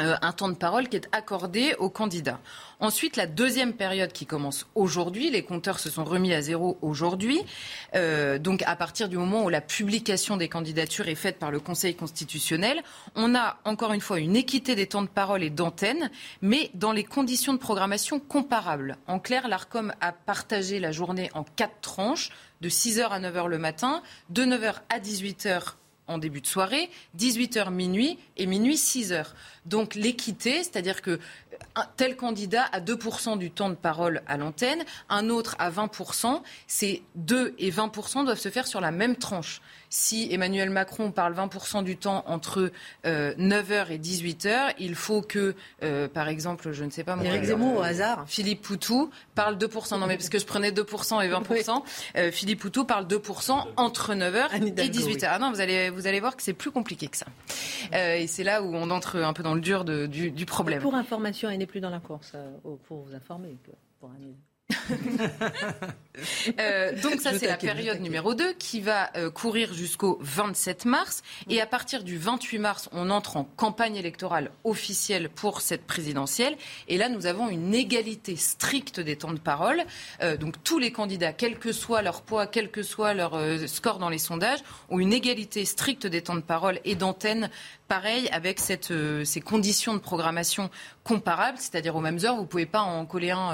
euh, un temps de parole qui est accordé aux candidats. Ensuite, la deuxième période qui commence aujourd'hui, les compteurs se sont remis à zéro aujourd'hui, euh, donc à partir du moment où la publication des candidatures est faite par le Conseil constitutionnel, on a encore une fois une équité des temps de parole et d'antenne, mais dans les conditions de programmation comparables. En clair, l'ARCOM a partagé la journée en quatre tranches, de 6h à 9h le matin, de 9h à 18h en début de soirée, 18h minuit et minuit 6h. Donc l'équité, c'est-à-dire que un tel candidat a 2% du temps de parole à l'antenne, un autre à 20%, ces 2 et 20% doivent se faire sur la même tranche si Emmanuel Macron parle 20% du temps entre 9h euh, et 18h, il faut que, euh, par exemple, je ne sais pas. Éric Zemmour au hasard. Philippe Poutou parle 2%. Non, mais parce que je prenais 2% et 20%. *laughs* Euh, Philippe Poutou parle 2% entre 9h et 18h. Ah non, vous allez, vous allez voir que c'est plus compliqué que ça. et c'est là où on entre un peu dans le dur du, du, problème. Pour information, elle n'est plus dans la course, pour vous informer. Pour *laughs* Euh, donc ça, c'est la période numéro 2 qui va euh, courir jusqu'au 27 mars. Et à partir du 28 mars, on entre en campagne électorale officielle pour cette présidentielle. Et là, nous avons une égalité stricte des temps de parole. Euh, donc tous les candidats, quel que soit leur poids, quel que soit leur score dans les sondages, ont une égalité stricte des temps de parole et d'antenne pareil avec cette, ces conditions de programmation comparables, c'est-à-dire aux mêmes heures. Vous ne pouvez pas en coller un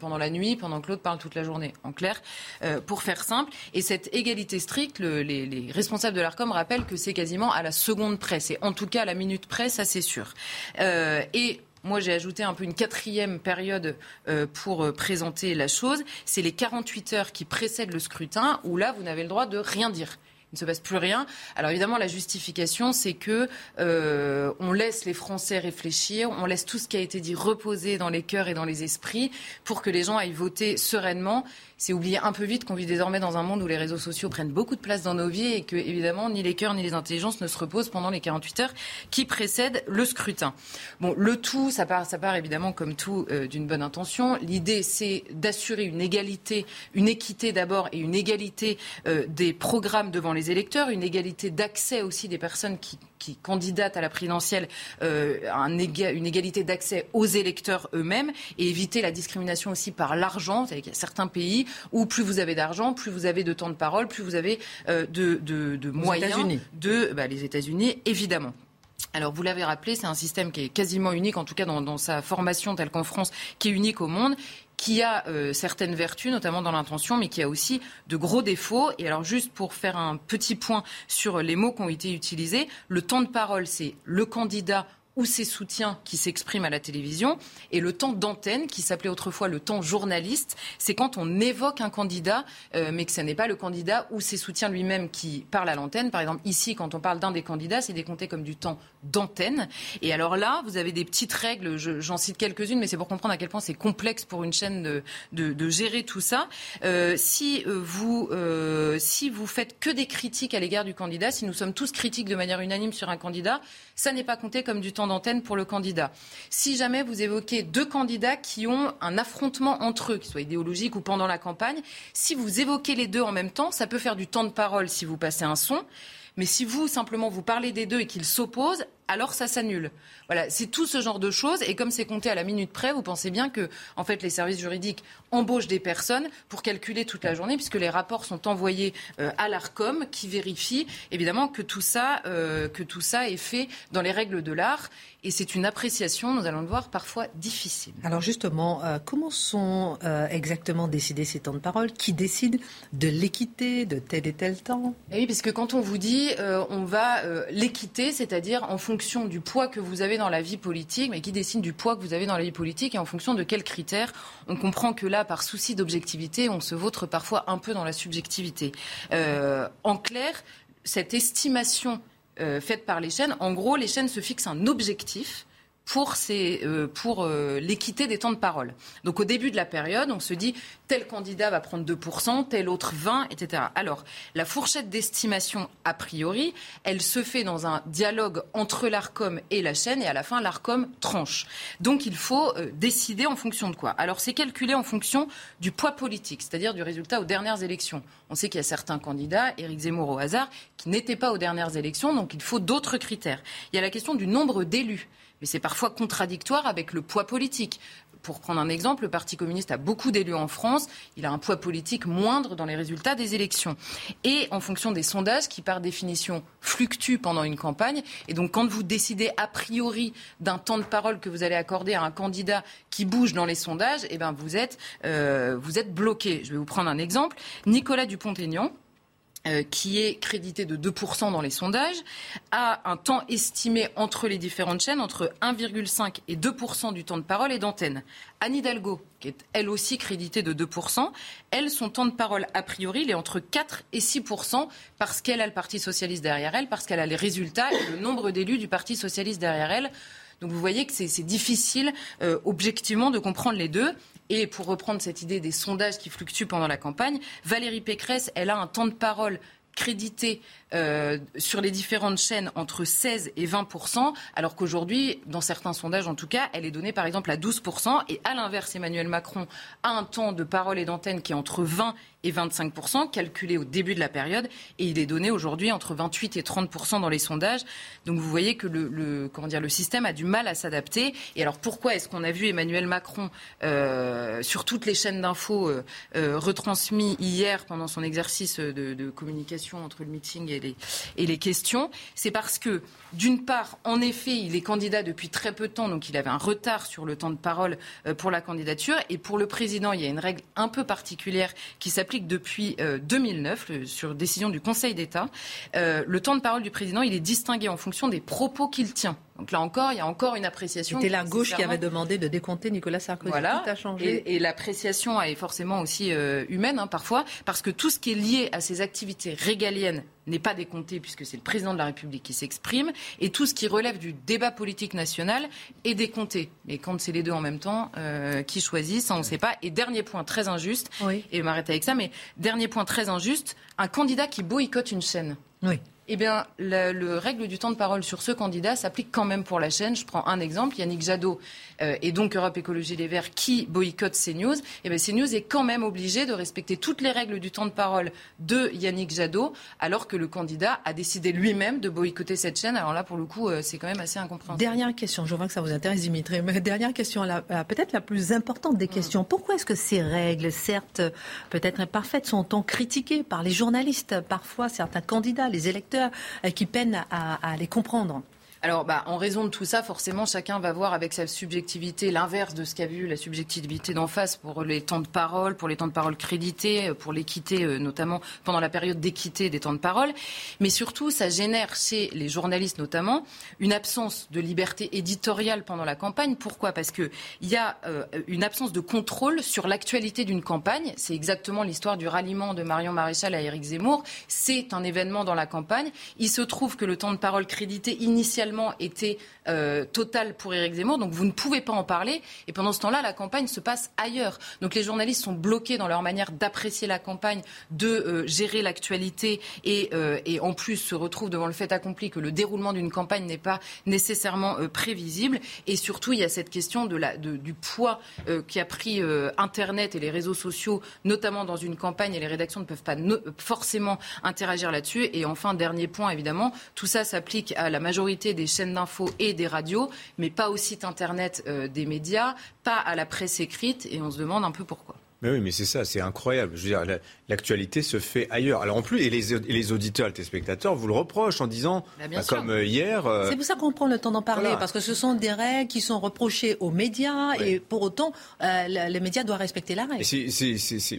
pendant la nuit, pendant que l'autre parle toute la journée clair, euh, pour faire simple. Et cette égalité stricte, les, responsables de l'ARCOM rappellent que c'est quasiment à la seconde près. C'est en tout cas à la minute près, ça c'est sûr. Euh, et moi, j'ai ajouté un peu une quatrième période euh, pour présenter la chose. C'est les 48 heures qui précèdent le scrutin, où là, vous n'avez le droit de rien dire ne se passe plus rien. Alors évidemment, la justification, c'est que on laisse les Français réfléchir, on laisse tout ce qui a été dit reposer dans les cœurs et dans les esprits pour que les gens aillent voter sereinement c'est oublier un peu vite qu'on vit désormais dans un monde où les réseaux sociaux prennent beaucoup de place dans nos vies et que, évidemment, ni les cœurs ni les intelligences ne se reposent pendant les 48 heures qui précèdent le scrutin. Bon, le tout, ça part, ça part évidemment comme tout euh, d'une bonne intention. L'idée, c'est d'assurer une égalité, une équité d'abord et une égalité euh, des programmes devant les électeurs, une égalité d'accès aussi des personnes qui qui candidatent à la présidentielle euh, une égalité d'accès aux électeurs eux-mêmes et éviter la discrimination aussi par l'argent. Il y a certains pays où plus vous avez d'argent, plus vous avez de temps de parole, plus vous avez euh, de, de, moyens. De, bah, les États-Unis, évidemment. Alors, vous l'avez rappelé, c'est un système qui est quasiment unique, en tout cas dans, dans sa formation telle qu'en France, qui est unique au monde qui a euh, certaines vertus, notamment dans l'intention, mais qui a aussi de gros défauts. Et alors, juste pour faire un petit point sur les mots qui ont été utilisés, le temps de parole, c'est le candidat ou ses soutiens qui s'expriment à la télévision, et le temps d'antenne, qui s'appelait autrefois le temps journaliste, c'est quand on évoque un candidat, euh, mais que ce n'est pas le candidat ou ses soutiens lui-même qui parlent à l'antenne. Par exemple, ici, quand on parle d'un des candidats, c'est décompté comme du temps d'antenne. Et alors là, vous avez des petites règles, j'en cite quelques-unes, mais c'est pour comprendre à quel point c'est complexe pour une chaîne de gérer tout ça. Euh, si, euh, vous, euh, si vous faites que des critiques à l'égard du candidat, si nous sommes tous critiques de manière unanime sur un candidat, ça n'est pas compté comme du temps d'antenne pour le candidat. Si jamais vous évoquez deux candidats qui ont un affrontement entre eux, qu'il soit idéologique ou pendant la campagne, si vous évoquez les deux en même temps, ça peut faire du temps de parole si vous passez un son. Mais si vous, simplement, vous parlez des deux et qu'ils s'opposent, alors ça s'annule. Voilà, c'est tout ce genre de choses. Et comme c'est compté à la minute près, vous pensez bien que, en fait, les services juridiques embauchent des personnes pour calculer toute la journée, puisque les rapports sont envoyés euh, à l'Arcom, qui vérifie évidemment que tout ça, euh, que tout ça est fait dans les règles de l'art. Et c'est une appréciation, nous allons le voir, parfois difficile. Alors justement, euh, comment sont exactement décidés ces temps de parole? Qui décide de l'équité de tel et tel temps? Eh Oui, puisque quand on vous dit on va l'équité, c'est-à-dire en fonction du poids que vous avez dans la vie politique, mais qui décide du poids que vous avez dans la vie politique et en fonction de quels critères. On comprend que là, par souci d'objectivité, on se vautre parfois un peu dans la subjectivité. Euh, en clair, cette estimation euh, faite par les chaînes, en gros, les chaînes se fixent un objectif pour, euh, pour euh, l'équité des temps de parole. Donc au début de la période, on se dit tel candidat va prendre 2%, tel autre 20%, etc. Alors la fourchette d'estimation, a priori, elle se fait dans un dialogue entre l'ARCOM et la chaîne, et à la fin, l'ARCOM tranche. Donc il faut euh, décider en fonction de quoi Alors c'est calculé en fonction du poids politique, c'est-à-dire du résultat aux dernières élections. On sait qu'il y a certains candidats, Éric Zemmour au hasard, qui n'étaient pas aux dernières élections, donc il faut d'autres critères. Il y a la question du nombre d'élus. Mais c'est parfois contradictoire avec le poids politique pour prendre un exemple, le Parti communiste a beaucoup d'élus en France. Il a un poids politique moindre dans les résultats des élections. Et en fonction des sondages qui, par définition, fluctuent pendant une campagne. Et donc, quand vous décidez a priori d'un temps de parole que vous allez accorder à un candidat qui bouge dans les sondages, eh ben, vous êtes, euh, vous êtes bloqué. Je vais vous prendre un exemple. Nicolas Dupont-Aignan, euh, qui est crédité de 2% dans les sondages, a un temps estimé entre les différentes chaînes entre 1,5 et 2% du temps de parole et d'antenne. Anne Hidalgo, qui est elle aussi créditée de 2%, elle, son temps de parole, a priori, il est entre 4 et 6% parce qu'elle a le Parti socialiste derrière elle, parce qu'elle a les résultats et le nombre d'élus du Parti socialiste derrière elle. Donc vous voyez que c'est difficile euh, objectivement de comprendre les deux. Et pour reprendre cette idée des sondages qui fluctuent pendant la campagne, Valérie Pécresse, elle a un temps de parole crédité euh, sur les différentes chaînes entre 16 et 20% alors qu'aujourd'hui, dans certains sondages en tout cas, elle est donnée par exemple à 12% Et à l'inverse, Emmanuel Macron a un temps de parole et d'antenne qui est entre 20 et 25% calculé au début de la période, et il est donné aujourd'hui entre 28 et 30% dans les sondages. Donc vous voyez que le, comment dire, le système a du mal à s'adapter. Et alors pourquoi est-ce qu'on a vu Emmanuel Macron euh, sur toutes les chaînes d'infos euh, retransmis hier pendant son exercice de, de communication entre le meeting et et les questions C'est parce que d'une part, en effet, il est candidat depuis très peu de temps, donc il avait un retard sur le temps de parole pour la candidature. Et pour le président, il y a une règle un peu particulière qui s'applique depuis 2009 euh, sur décision du Conseil d'État. Euh, le temps de parole du président, il est distingué en fonction des propos qu'il tient. Donc là encore, il y a encore une appréciation. C'était la gauche qui avait demandé de décompter Nicolas Sarkozy. Voilà. Tout a changé. Et, l'appréciation est forcément aussi euh, humaine hein, parfois, parce que tout ce qui est lié à ces activités régaliennes n'est pas décompté puisque c'est le président de la République qui s'exprime, et tout ce qui relève du débat politique national est décompté. Mais quand c'est les deux en même temps, euh, qui choisit, ça on ne sait pas. Et dernier point très injuste, et m'arrête avec ça, mais dernier point très injuste, un candidat qui boycotte une chaîne. Oui eh bien, le, règle du temps de parole sur ce candidat s'applique quand même pour la chaîne. Je prends un exemple, Yannick Jadot euh, et donc Europe Écologie Les Verts qui boycottent CNews. Eh bien, CNews est quand même obligé de respecter toutes les règles du temps de parole de Yannick Jadot, alors que le candidat a décidé lui-même de boycotter cette chaîne. Alors là, pour le coup, euh, c'est quand même assez incompréhensible. Dernière question, je vois que ça vous intéresse, Dimitri, mais dernière question, peut-être la plus importante des questions. Pourquoi est-ce que ces règles, certes peut-être imparfaites, sont tant critiquées par les journalistes, parfois certains candidats, les électeurs euh, qui peinent à les comprendre alors, bah, en raison de tout ça, forcément, chacun va voir avec sa subjectivité l'inverse de ce qu'a vu la subjectivité d'en face pour les temps de parole, pour les temps de parole crédités, euh, pour l'équité, euh, notamment pendant la période d'équité des temps de parole. Mais surtout, ça génère chez les journalistes notamment une absence de liberté éditoriale pendant la campagne. Pourquoi? Parce qu'il y a euh, une absence de contrôle sur l'actualité d'une campagne. C'est exactement l'histoire du ralliement de Marion Maréchal à Éric Zemmour. C'est un événement dans la campagne. Il se trouve que le temps de parole crédité initialement était euh, total pour Éric Zemmour, donc vous ne pouvez pas en parler. Et pendant ce temps-là, la campagne se passe ailleurs. Donc les journalistes sont bloqués dans leur manière d'apprécier la campagne, de euh, gérer l'actualité et, euh, et, en plus se retrouvent devant le fait accompli que le déroulement d'une campagne n'est pas nécessairement prévisible. Et surtout, il y a cette question du poids qui a pris Internet et les réseaux sociaux, notamment dans une campagne, et les rédactions ne peuvent pas forcément interagir là-dessus. Et enfin, dernier point, évidemment, tout ça s'applique à la majorité des des chaînes d'infos et des radios, mais pas au site internet euh, des médias, pas à la presse écrite, et on se demande un peu pourquoi. Mais oui, mais c'est ça, c'est incroyable. Je veux dire, l'actualité se fait ailleurs. Alors en plus, et les, les auditeurs, les téléspectateurs vous le reprochent en disant, bah, bah, comme euh, hier. Euh, c'est pour ça qu'on prend le temps d'en parler, parce que ce sont des règles qui sont reprochées aux médias, et pour autant, euh, les médias doivent respecter la règle.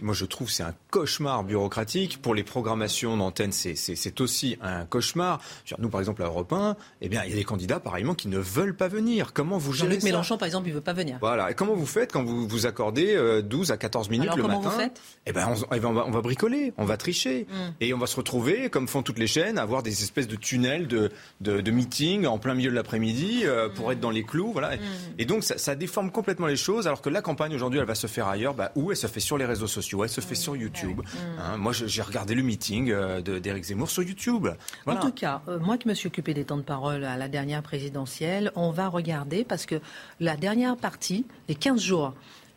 moi, je trouve c'est un cauchemar bureaucratique. Pour les programmations d'antenne, c'est aussi un cauchemar. Nous, par exemple, à Europe 1, eh bien, il y a des candidats, pareillement, qui ne veulent pas venir. Comment vous gérez Jean-Luc Mélenchon, par exemple, il ne veut pas venir. Voilà. Et comment vous faites quand vous vous accordez 12 à 14 minutes alors, le comment Vous faites? eh ben, eh ben on, va, bricoler, on va tricher. Mm. Et on va se retrouver, comme font toutes les chaînes, à avoir des espèces de tunnels de, de, meetings en plein milieu de l'après-midi euh, pour mm. être dans les clous. Voilà. Mm. Et donc, ça, déforme complètement les choses, alors que la campagne, aujourd'hui, elle va se faire ailleurs. Bah, où elle se fait sur les réseaux sociaux, elle se fait sur YouTube. Hein, moi, j'ai regardé le meeting euh, d'Éric Zemmour sur YouTube. En tout cas, euh, moi qui me suis occupé des temps de parole à la dernière présidentielle, on va regarder, parce que la dernière partie, les 15 jours,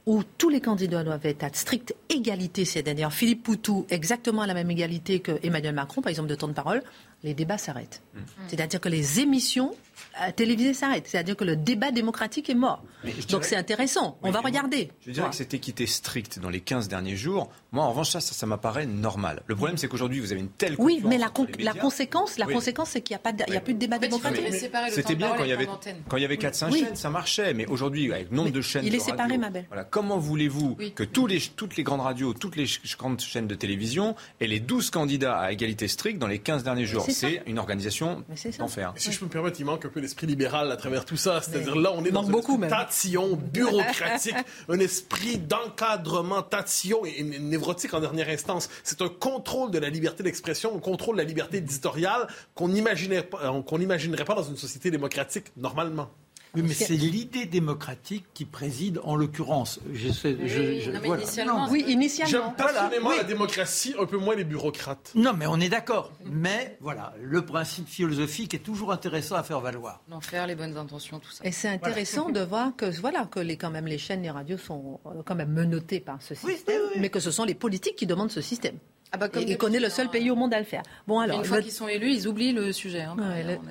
où tous les candidats doivent être à stricte égalité, c'est-à-dire Philippe Poutou exactement à la même égalité que Emmanuel Macron, par exemple, de temps de parole. les débats s'arrêtent. Mm. C'est-à-dire que les émissions euh, télévisées s'arrêtent. C'est-à-dire que le débat démocratique est mort. Donc c'est intéressant. On va regarder. Je dirais que cette équité stricte dans les 15 derniers jours, moi en revanche, ça, ça, m'apparaît normal. Le problème, c'est qu'aujourd'hui, vous avez une telle Oui, mais la, la conséquence, la conséquence, c'est qu'il n'y a, pas de, a plus de débat démocratique. C'était bien quand il y avait, quand il y avait 4-5 chaînes, ça marchait. Mais aujourd'hui, avec le nombre de chaînes. Il est séparé, ma belle. Voilà. Comment voulez-vous que tous les, toutes les grandes radios, toutes les grandes chaînes de télévision et les 12 candidats à égalité stricte dans les 15 derniers jours? C'est une organisation d'enfer. Si je peux me permettre, il manque peu l'esprit libéral à travers tout ça. C'est-à-dire là, on est dans beaucoup, un tatillon bureaucratique, *laughs* un esprit d'encadrement tatillon et névrotique en dernière instance. C'est un contrôle de la liberté d'expression, un contrôle de la liberté éditoriale qu'on qu'on n'imaginerait pas dans une société démocratique normalement. Oui, mais c'est l'idée démocratique qui préside en l'occurrence. Je sais, je, non, mais initialement, oui, initialement. J'aime passionnément la démocratie, un peu moins les bureaucrates. Non, mais on est d'accord. Mais voilà, le principe philosophique est toujours intéressant à faire valoir. L'enfer, les bonnes intentions, tout ça. Et c'est intéressant de voir que voilà que les, quand même les chaînes, les radios sont euh, quand même menottées par ce système, mais que ce sont les politiques qui demandent ce système. Ah bah, il connaît le seul hein. pays au monde à le faire. Bon alors, une fois qu'ils sont élus, ils oublient le sujet. Hein,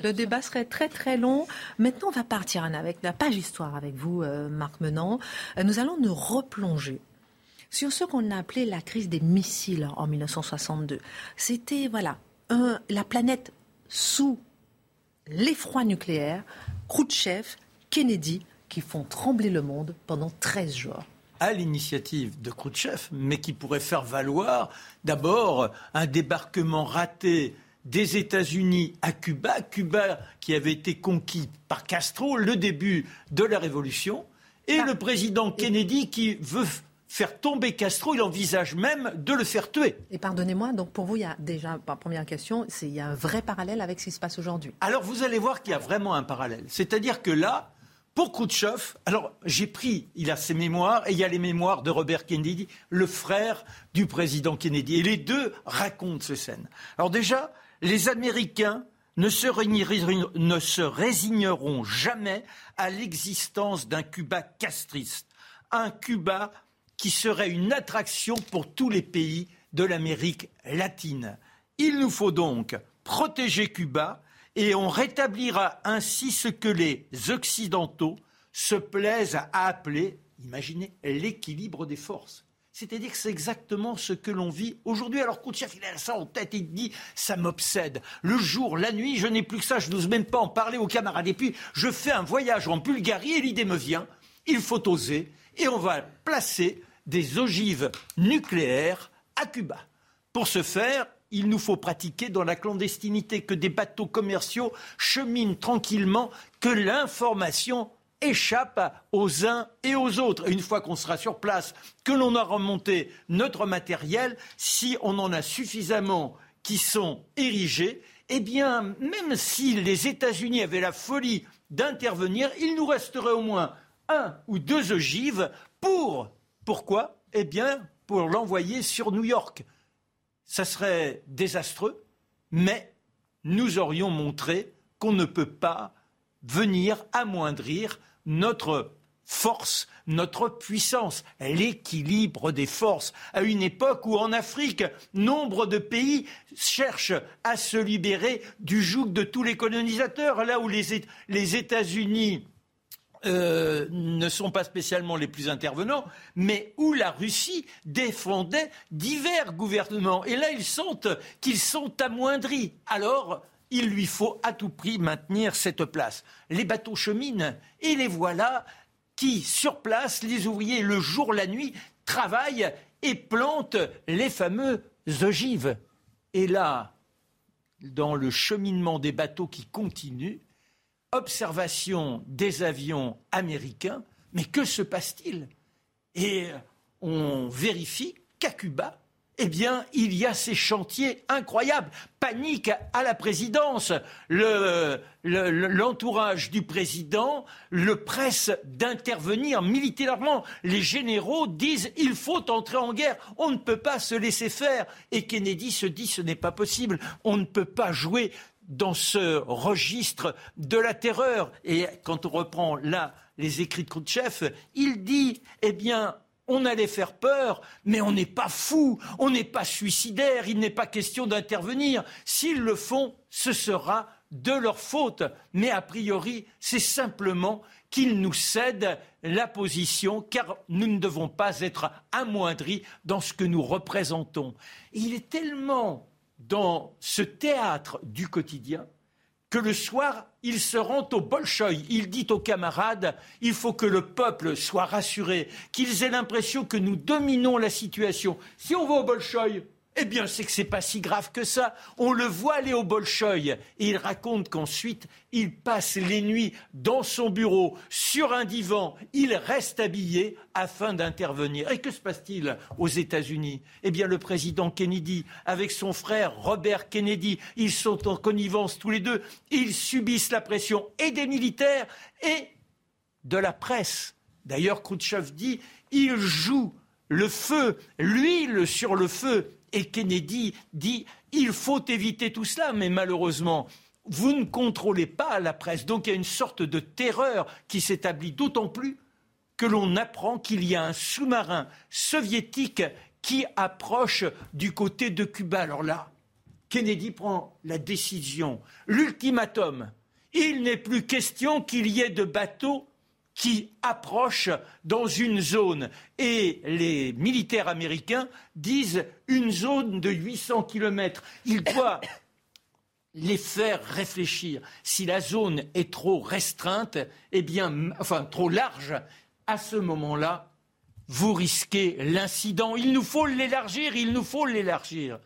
le, débat serait très très long. Maintenant, on va partir avec la page histoire avec vous, euh, Marc Menant. Euh, nous allons nous replonger sur ce qu'on a appelé la crise des missiles en 1962. C'était voilà la planète sous l'effroi nucléaire, Khrouchtchev, Kennedy, qui font trembler le monde pendant 13 jours à l'initiative de Khrouchtchev, mais qui pourrait faire valoir d'abord un débarquement raté des États-Unis à Cuba, Cuba qui avait été conquis par Castro, le début de la révolution, et le président Kennedy qui veut faire tomber Castro, il envisage même de le faire tuer. Et pardonnez-moi, donc pour vous, il y a déjà, première question, il y a un vrai parallèle avec ce qui se passe aujourd'hui. Alors vous allez voir qu'il y a vraiment un parallèle. C'est-à-dire que là, pour Khrouchtchev, alors j'ai pris, il a ses mémoires et il y a les mémoires de Robert Kennedy, le frère du président Kennedy. Et les deux racontent ces scènes. Alors déjà, les Américains ne se, ne se résigneront jamais à l'existence d'un Cuba castriste. Un Cuba qui serait une attraction pour tous les pays de l'Amérique latine. Il nous faut donc protéger Cuba et on rétablira ainsi ce que les Occidentaux se plaisent à appeler, imaginez, l'équilibre des forces. C'est-à-dire que c'est exactement ce que l'on vit aujourd'hui. Alors Koutchev, il a ça en tête, il dit, ça m'obsède. Le jour, la nuit, je n'ai plus que ça, je n'ose même pas en parler aux camarades. Et puis, je fais un voyage en Bulgarie et l'idée me vient, il faut oser, et on va placer des ogives nucléaires à Cuba. Pour ce faire, il nous faut pratiquer dans la clandestinité, que des bateaux commerciaux cheminent tranquillement, que l'information échappe aux uns et aux autres. une fois qu'on sera sur place, que l'on a remonté notre matériel, si on en a suffisamment qui sont érigés, eh bien, même si les États-Unis avaient la folie d'intervenir, il nous resterait au moins un ou deux ogives pour, pourquoi? Eh bien, pour l'envoyer sur New York ça serait désastreux, mais nous aurions montré qu'on ne peut pas venir amoindrir notre force, notre puissance, l'équilibre des forces, à une époque où en Afrique, nombre de pays cherchent à se libérer du joug de tous les colonisateurs, là où les, États-Unis euh, ne sont pas spécialement les plus intervenants, mais où la Russie défendait divers gouvernements. Et là, ils sentent qu'ils sont amoindris. Alors, il lui faut à tout prix maintenir cette place. Les bateaux cheminent et les voilà qui, sur place, les ouvriers, le jour, la nuit, travaillent et plantent les fameux ogives. Et là, dans le cheminement des bateaux qui continue, observation des avions américains, mais que se passe-t-il? Et on vérifie qu'à Cuba, eh bien, il y a ces chantiers incroyables. Panique à la présidence. L'entourage du président le presse d'intervenir militairement. Les généraux disent il faut entrer en guerre. On ne peut pas se laisser faire. Et Kennedy se dit ce n'est pas possible. On ne peut pas jouer dans ce registre de la terreur. Et quand on reprend là les écrits de Khrouchtchev, il dit, eh bien, on allait faire peur, mais on n'est pas fou, on n'est pas suicidaire, il n'est pas question d'intervenir. S'ils le font, ce sera de leur faute. Mais a priori, c'est simplement qu'ils nous cèdent la position, car nous ne devons pas être amoindris dans ce que nous représentons. il est tellement dans ce théâtre du quotidien que le soir, il se rend au Bolchoï. Il dit aux camarades, il faut que le peuple soit rassuré, qu'ils aient l'impression que nous dominons la situation. Si on va au Bolchoï, eh bien, c'est que c'est pas si grave que ça. On le voit aller au Bolchoï il raconte qu'ensuite, il passe les nuits dans son bureau, sur un divan. Il reste habillé afin d'intervenir. Et que se passe-t-il aux États-Unis? Eh bien, le président Kennedy, avec son frère Robert Kennedy, ils sont en connivence tous les deux. Ils subissent la pression et des militaires et de la presse. D'ailleurs, Khrouchtchev dit, il joue le feu, l'huile sur le feu et Kennedy dit il faut éviter tout cela, mais malheureusement, vous ne contrôlez pas la presse. Donc il y a une sorte de terreur qui s'établit d'autant plus que l'on apprend qu'il y a un sous-marin soviétique qui approche du côté de Cuba. Alors là, Kennedy prend la décision, l'ultimatum. Il n'est plus question qu'il y ait de bateaux qui approche dans une zone. Et les militaires américains disent une zone de 800 kilomètres. Il doit *coughs* les faire réfléchir. Si la zone est trop restreinte, eh bien, enfin trop large, à ce moment-là, vous risquez l'incident. Il nous faut l'élargir, il nous faut l'élargir.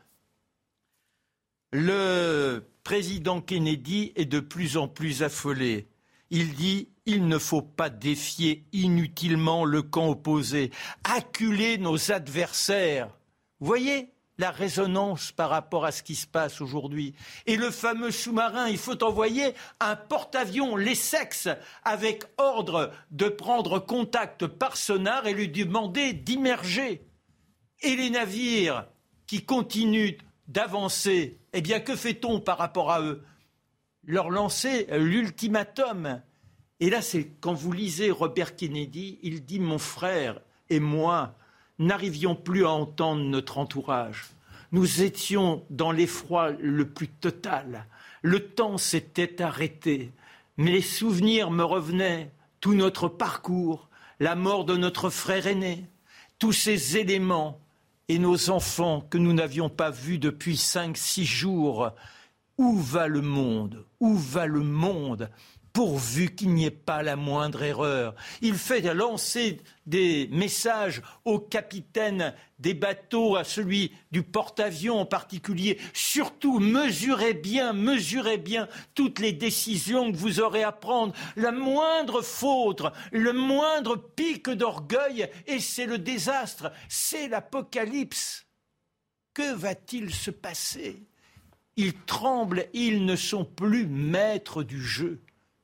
Le président Kennedy est de plus en plus affolé. Il dit il ne faut pas défier inutilement le camp opposé, acculer nos adversaires. Voyez la résonance par rapport à ce qui se passe aujourd'hui. Et le fameux sous-marin, il faut envoyer un porte-avions, l'Essex, avec ordre de prendre contact par sonar et lui demander d'immerger. Et les navires qui continuent d'avancer, eh bien, que fait-on par rapport à eux? Leur lancer l'ultimatum et là, c'est quand vous lisez Robert Kennedy, il dit Mon frère et moi n'arrivions plus à entendre notre entourage. Nous étions dans l'effroi le plus total. Le temps s'était arrêté. Mais les souvenirs me revenaient, tout notre parcours, la mort de notre frère aîné, tous ces éléments et nos enfants que nous n'avions pas vus depuis cinq, six jours. Où va le monde? Où va le monde? Pourvu qu'il n'y ait pas la moindre erreur. Il fait lancer des messages aux capitaines des bateaux, à celui du porte-avions en particulier. Surtout, mesurez bien, mesurez bien toutes les décisions que vous aurez à prendre. La moindre faute, le moindre pic d'orgueil, et c'est le désastre, c'est l'apocalypse. Que va-t-il se passer? Ils tremblent, ils ne sont plus maîtres du jeu.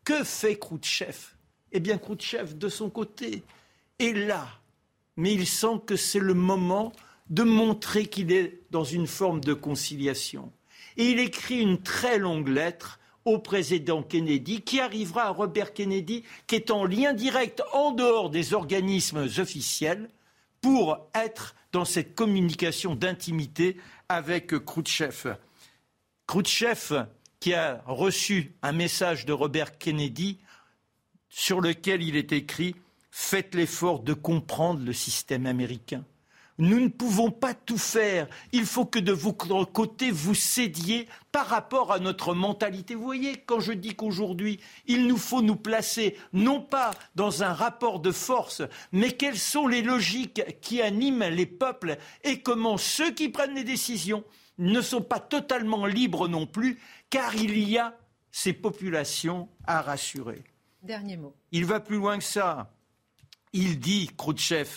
Que fait Khrouchtchev? Eh bien, Khrouchtchev, de son côté, est là. Mais il sent que c'est le moment de montrer qu'il est dans une forme de conciliation. Et il écrit une très longue lettre au président Kennedy, qui arrivera à Robert Kennedy, qui est en lien direct en dehors des organismes officiels, pour être dans cette communication d'intimité avec Khrouchtchev. Khrouchtchev qui a reçu un message de Robert Kennedy sur lequel il est écrit Faites l'effort de comprendre le système américain. Nous ne pouvons pas tout faire. Il faut que de votre côté, vous cédiez par rapport à notre mentalité. Vous voyez, quand je dis qu'aujourd'hui, il nous faut nous placer non pas dans un rapport de force, mais quelles sont les logiques qui animent les peuples et comment ceux qui prennent les décisions ne sont pas totalement libres non plus car il y a ces populations à rassurer. Dernier mot. Il va plus loin que ça. Il dit, Khrouchtchev,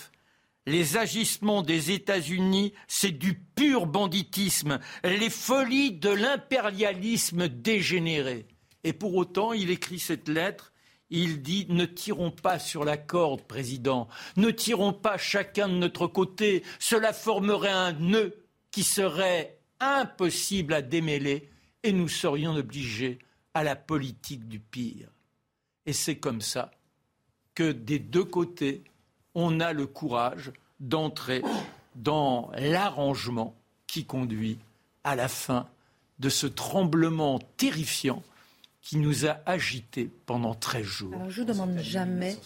les agissements des États-Unis, c'est du pur banditisme, les folies de l'impérialisme dégénéré. Et pour autant, il écrit cette lettre, il dit Ne tirons pas sur la corde, président, ne tirons pas chacun de notre côté, cela formerait un nœud qui serait impossible à démêler et nous serions obligés à la politique du pire. Et c'est comme ça que des deux côtés, on a le courage d'entrer dans l'arrangement qui conduit à la fin de ce tremblement terrifiant qui nous a agités pendant 13 jours. Alors je vous demande jamais,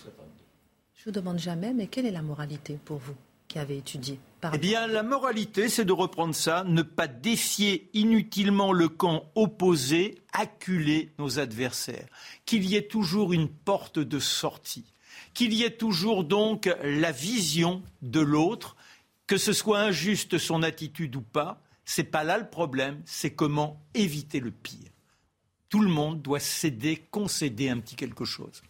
je vous demande jamais, mais quelle est la moralité pour vous? Qui avez étudié Eh bien, la moralité, c'est de reprendre ça, ne pas défier inutilement le camp opposé, acculer nos adversaires, qu'il y ait toujours une porte de sortie, qu'il y ait toujours donc la vision de l'autre, que ce soit injuste son attitude ou pas, c'est pas là le problème, c'est comment éviter le pire. Tout le monde doit céder, concéder un petit quelque chose.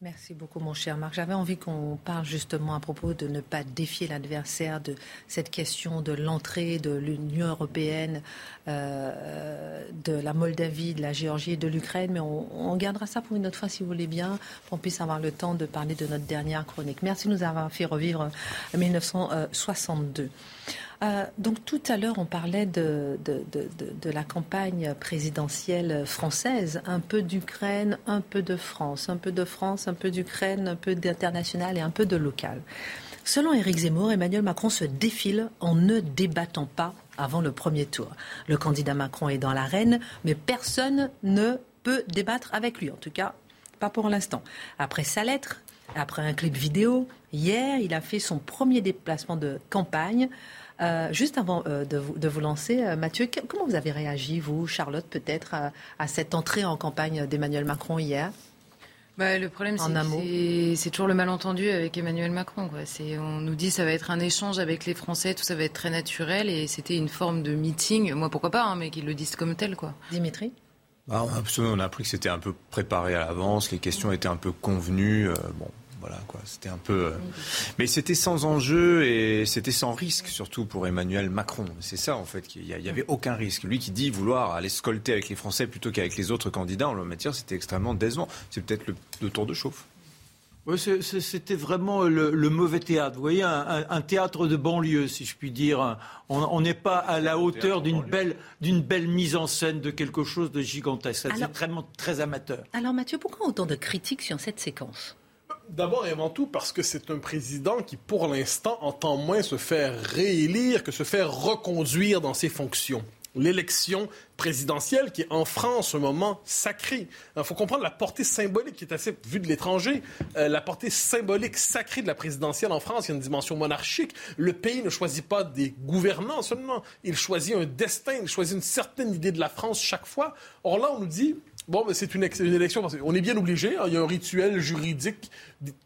Merci beaucoup, mon cher Marc. J'avais envie qu'on parle justement à propos de ne pas défier l'adversaire, de cette question de l'entrée de l'Union européenne, euh, de la Moldavie, de la Géorgie et de l'Ukraine. Mais on, on, gardera ça pour une autre fois, si vous voulez bien, pour qu'on puisse avoir le temps de parler de notre dernière chronique. Merci de nous avoir fait revivre 1962. Euh, donc tout à l'heure, on parlait de, la campagne présidentielle française, un peu d'Ukraine, un peu de France, un peu de France, un peu d'Ukraine, un peu d'international et un peu de local. Selon Éric Zemmour, Emmanuel Macron se défile en ne débattant pas avant le premier tour. Le candidat Macron est dans l'arène, mais personne ne peut débattre avec lui, en tout cas pas pour l'instant. Après sa lettre, après un clip vidéo, hier, il a fait son premier déplacement de campagne euh, juste avant euh, de, vous, de, vous, lancer, euh, Mathieu, comment vous avez réagi, vous, Charlotte, peut-être, à, à, cette entrée en campagne d'Emmanuel Macron hier? Bah, le problème, c'est c'est toujours le malentendu avec Emmanuel Macron. Quoi. On nous dit ça va être un échange avec les Français, tout ça va être très naturel, et c'était une forme de meeting. Moi, pourquoi pas, hein, mais qu'ils le disent comme tel. Quoi. Dimitri? Bah, on a appris que c'était un peu préparé à l'avance, les questions étaient un peu convenues. bon, voilà, quoi. C'était un peu. Euh, mais c'était sans enjeu et c'était sans risque, surtout pour Emmanuel Macron. C'est ça, en fait, qu'il n'y avait aucun risque. Lui qui dit vouloir aller scolter avec les Français plutôt qu'avec les autres candidats en la matière, c'était extrêmement décevant. C'est peut-être le, tour de chauffe. Oui, c'était vraiment le, mauvais théâtre. Vous voyez, un, théâtre de banlieue, si je puis dire. On n'est pas à la hauteur d'une belle, belle mise en scène de quelque chose de gigantesque. C'est vraiment très amateur. Alors Mathieu, pourquoi autant de critiques sur cette séquence? D'abord et avant tout parce que c'est un président qui, pour l'instant, entend moins se faire réélire que se faire reconduire dans ses fonctions. L'élection présidentielle qui est en France un moment sacré. Il faut comprendre la portée symbolique qui est assez vue de l'étranger. Euh, la portée symbolique sacrée de la présidentielle en France, il y a une dimension monarchique. Le pays ne choisit pas des gouvernants seulement, il choisit un destin, il choisit une certaine idée de la France chaque fois. Or là, on nous dit, Bon, mais c'est une, une, élection. On est bien obligé. Hein. il y a un rituel juridique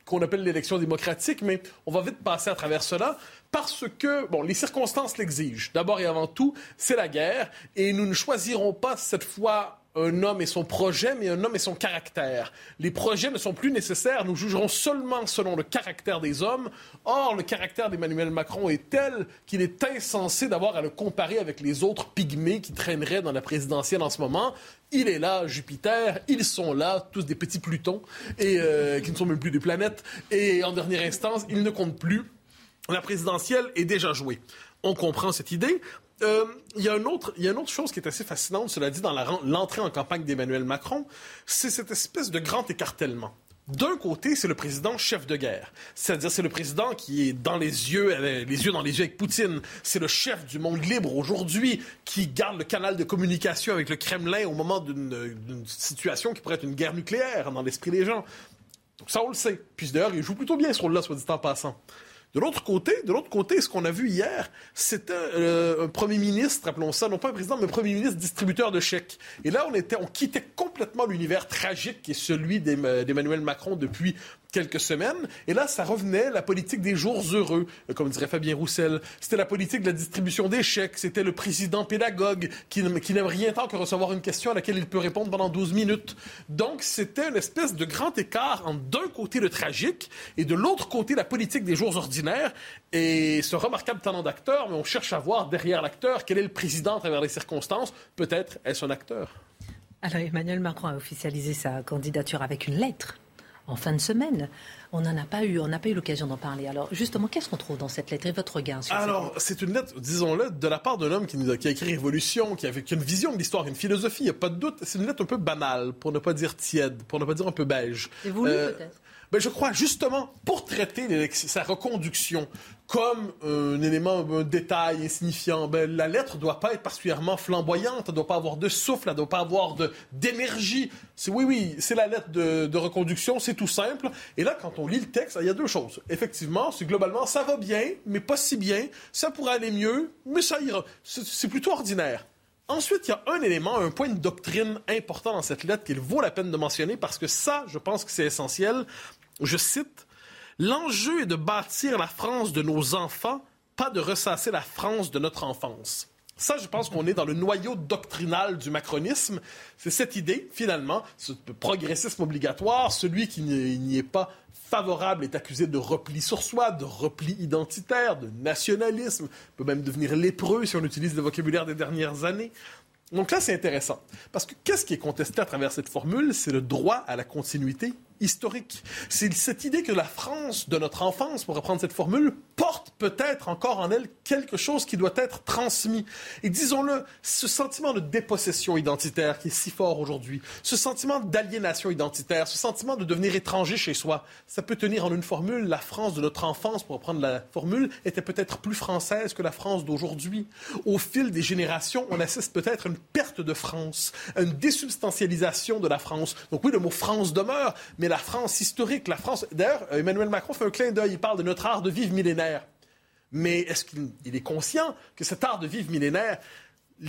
qu'on appelle l'élection démocratique, mais on va vite passer à travers cela parce que, bon, les circonstances l'exigent. D'abord et avant tout, c'est la guerre et nous ne choisirons pas cette fois un homme et son projet, mais un homme et son caractère. Les projets ne sont plus nécessaires, nous jugerons seulement selon le caractère des hommes. Or, le caractère d'Emmanuel Macron est tel qu'il est insensé d'avoir à le comparer avec les autres pygmées qui traîneraient dans la présidentielle en ce moment. Il est là, Jupiter, ils sont là, tous des petits Plutons, et euh, qui ne sont même plus des planètes. Et en dernière instance, ils ne comptent plus. La présidentielle est déjà jouée. On comprend cette idée. Euh, il y, a une autre, y a une autre chose qui est assez fascinante, cela dit, dans l'entrée en campagne d'Emmanuel Macron, c'est cette espèce de grand écartèlement. D'un côté, c'est le président chef de guerre. C'est-à-dire, c'est le président qui est dans les yeux, euh, les yeux dans les yeux avec Poutine. C'est le chef du monde libre aujourd'hui qui garde le canal de communication avec le Kremlin au moment d'une situation qui pourrait être une guerre nucléaire dans l'esprit des gens. Donc ça, on le sait. Puis d'ailleurs, il joue plutôt bien ce rôle-là, soit dit en passant. De l'autre côté, de l'autre côté, ce qu'on a vu hier, c'était euh, un premier ministre, appelons ça, non pas un président, mais un premier ministre distributeur de chèques. Et là, on était, on quittait complètement l'univers tragique qui est celui d'Emmanuel Macron depuis quelques semaines. Et là, ça revenait la politique des jours heureux, euh, comme dirait Fabien Roussel. C'était la politique de la distribution des chèques. C'était le président pédagogue qui, n'aime rien tant que recevoir une question à laquelle il peut répondre pendant 12 minutes. Donc, c'était une espèce de grand écart entre d'un côté le tragique et de l'autre côté la politique des jours ordinaires. Et ce remarquable talent d'acteur, mais on cherche à voir derrière l'acteur quel est le président à travers les circonstances. Peut-être est-ce un acteur. Alors Emmanuel Macron a officialisé sa candidature avec une lettre en fin de semaine. On n'en a pas eu, on n'a pas eu l'occasion d'en parler. Alors justement, qu'est-ce qu'on trouve dans cette lettre et votre regard sur Alors, c'est une lettre, disons-le, de la part d'un homme qui, nous a, qui a écrit Révolution, qui, avait, une vision de l'histoire, une philosophie, il n'y a pas de doute. C'est une lettre un peu banale, pour ne pas dire tiède, pour ne pas dire un peu beige. C'est voulu euh, peut-être ben, je crois justement pour traiter sa reconduction comme un élément, un détail insignifiant, ben, la lettre doit pas être particulièrement flamboyante, elle doit pas avoir de souffle, elle doit pas avoir d'énergie. Oui, oui, c'est la lettre de, de reconduction, c'est tout simple. Et là, quand on lit le texte, il y a deux choses. Effectivement, c'est globalement ça va bien, mais pas si bien. Ça pourrait aller mieux, mais ça ira. C'est plutôt ordinaire. Ensuite, il y a un élément, un point de doctrine important dans cette lettre qu'il vaut la peine de mentionner parce que ça, je pense que c'est essentiel. Je cite, L'enjeu est de bâtir la France de nos enfants, pas de ressasser la France de notre enfance. Ça, je pense qu'on est dans le noyau doctrinal du macronisme. C'est cette idée, finalement, ce progressisme obligatoire, celui qui n'y est pas favorable est accusé de repli sur soi, de repli identitaire, de nationalisme, peut même devenir lépreux si on utilise le vocabulaire des dernières années. Donc là, c'est intéressant. Parce que qu'est-ce qui est contesté à travers cette formule? C'est le droit à la continuité historique. C'est cette idée que la France de notre enfance, pour reprendre cette formule, porte peut-être encore en elle quelque chose qui doit être transmis. Et disons-le, ce sentiment de dépossession identitaire qui est si fort aujourd'hui, ce sentiment d'aliénation identitaire, ce sentiment de devenir étranger chez soi, ça peut tenir en une formule. La France de notre enfance, pour reprendre la formule, était peut-être plus française que la France d'aujourd'hui. Au fil des générations, on assiste peut-être à une perte de France, à une désubstantialisation de la France. Donc oui, le mot France demeure, mais la France historique, la France. D'ailleurs, Emmanuel Macron fait un clin d'œil. Il parle de notre art de vivre millénaire. Mais est-ce qu'il est conscient que cet art de vivre millénaire,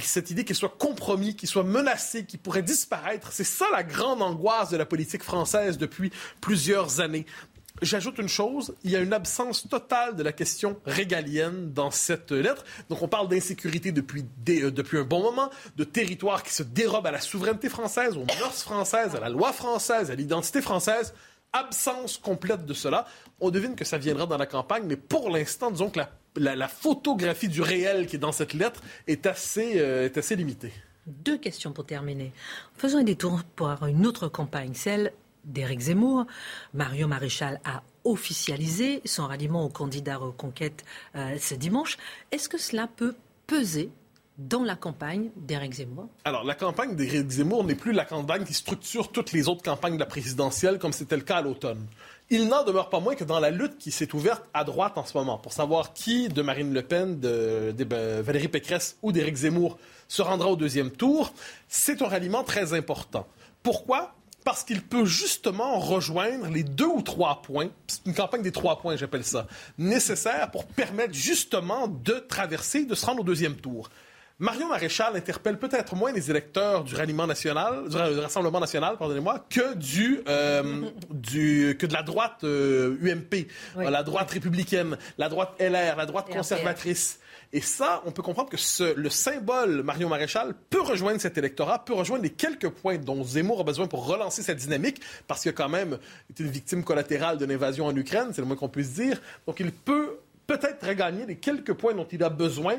cette idée qu'il soit compromis, qu'il soit menacé, qu'il pourrait disparaître, c'est ça la grande angoisse de la politique française depuis plusieurs années. J'ajoute une chose, il y a une absence totale de la question régalienne dans cette lettre. Donc on parle d'insécurité depuis, euh, depuis un bon moment, de territoires qui se dérobent à la souveraineté française, aux mœurs françaises, à la loi française, à l'identité française. Absence complète de cela. On devine que ça viendra dans la campagne, mais pour l'instant, disons que la, photographie du réel qui est dans cette lettre est assez, euh, est assez limitée. Deux questions pour terminer. Faisons un détour pour une autre campagne, celle d'Éric Zemmour. Mario Maréchal a officialisé son ralliement au candidat Reconquête euh, ce dimanche. Est-ce que cela peut peser dans la campagne d'Éric Zemmour Alors, la campagne d'Éric Zemmour n'est plus la campagne qui structure toutes les autres campagnes de la présidentielle comme c'était le cas à l'automne. Il n'en demeure pas moins que dans la lutte qui s'est ouverte à droite en ce moment, pour savoir qui de Marine Le Pen, de, de Valérie Pécresse ou d'Éric Zemmour se rendra au deuxième tour, c'est un ralliement très important. Pourquoi? Parce qu'il peut justement rejoindre les deux ou trois points, c'est une campagne des trois points, j'appelle ça, nécessaires pour permettre justement de traverser, de se rendre au deuxième tour. Marion Maréchal interpelle peut-être moins les électeurs du ralliement national, du Rassemblement national, pardonnez-moi, que du, euh, du que de la droite UMP, euh, la droite républicaine, la droite LR, la droite conservatrice. Et ça, on peut comprendre que ce, le symbole Marion Maréchal peut rejoindre cet électorat, peut rejoindre les quelques points dont Zemmour a besoin pour relancer cette dynamique, parce qu'il a quand même été une victime collatérale de l'invasion en Ukraine, c'est le moins qu'on puisse dire. Donc il peut peut-être regagner les quelques points dont il a besoin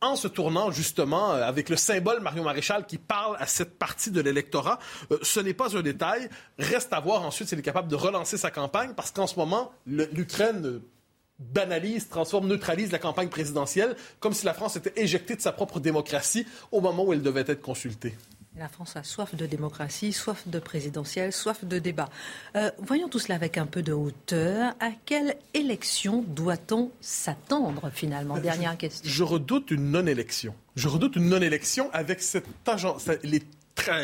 en se tournant justement euh, avec le symbole Marion Maréchal qui parle à cette partie de l'électorat. Euh, ce n'est pas un détail. Reste à voir ensuite s'il est capable de relancer sa campagne parce qu'en ce moment, l'Ukraine banalise, transforme, neutralise la campagne présidentielle, comme si la France était éjectée de sa propre démocratie au moment où elle devait être consultée. La France a soif de démocratie, soif de présidentielle, soif de débat. Euh, voyons tout cela avec un peu de hauteur. À quelle élection doit-on s'attendre finalement? Dernière question. Je redoute une non-élection. Je redoute une non-élection avec cette agence, les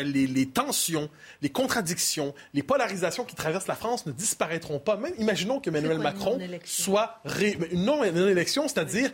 les, tensions, les contradictions, les polarisations qui traversent la France ne disparaîtront pas. Même imaginons que Emmanuel Macron soit une non-élection, c'est-à-dire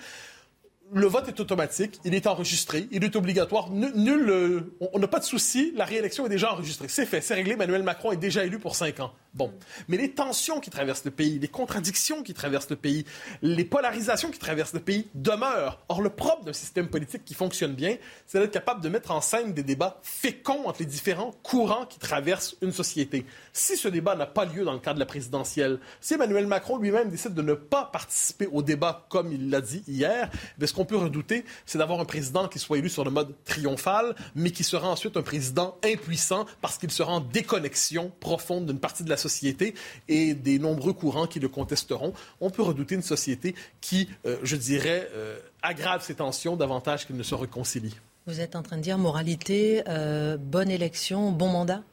le vote est automatique, il est enregistré, il est obligatoire. Nul, euh, on n'a pas de souci, la réélection est déjà enregistrée. C'est fait, c'est réglé. Emmanuel Macron est déjà élu pour cinq ans. Bon. Mais les tensions qui traversent le pays, les contradictions qui traversent le pays, les polarisations qui traversent le pays demeurent. Or, le propre d'un système politique qui fonctionne bien, c'est d'être capable de mettre en scène des débats féconds entre les différents courants qui traversent une société. Si ce débat n'a pas lieu dans le cadre de la présidentielle, si Emmanuel Macron lui-même décide de ne pas participer au débat comme il l'a dit hier, eh ce qu'on peut redouter, c'est d'avoir un président qui soit élu sur le mode triomphal, mais qui sera ensuite un président impuissant parce qu'il sera en déconnexion profonde d'une partie de la société et des nombreux courants qui le contesteront. On peut redouter une société qui, euh, je dirais, euh, aggrave ses tensions davantage qu'il ne se réconcilie. Vous êtes en train de dire moralité, euh, bonne élection, bon mandat?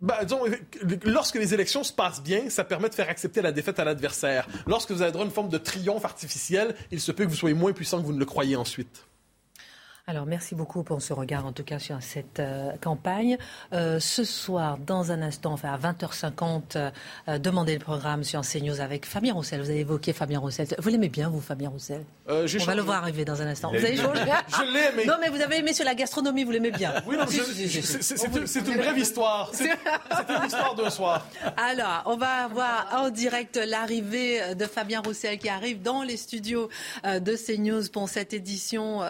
Bah, disons, lorsque les élections se passent bien, ça permet de faire accepter la défaite à l'adversaire. Lorsque vous avez droit à une forme de triomphe artificiel, il se peut que vous soyez moins puissant que vous ne le croyez ensuite. Alors merci beaucoup pour ce regard en tout cas sur cette euh, campagne. Euh, ce soir, dans un instant, enfin à 20h50, euh, demandez le programme sur CNews avec Fabien Roussel. Vous avez évoqué Fabien Roussel. Vous l'aimez bien, vous, Fabien Roussel On va le voir arriver dans un instant. Vous avez changé *laughs* Je l'ai aimé. Non, mais vous avez aimé sur la gastronomie, vous l'aimez bien. *laughs* Oui, non, c'est une brève histoire. *laughs* C'est une histoire d'un soir. Alors, on va voir en direct l'arrivée de Fabien Roussel qui arrive dans les studios de CNews pour cette édition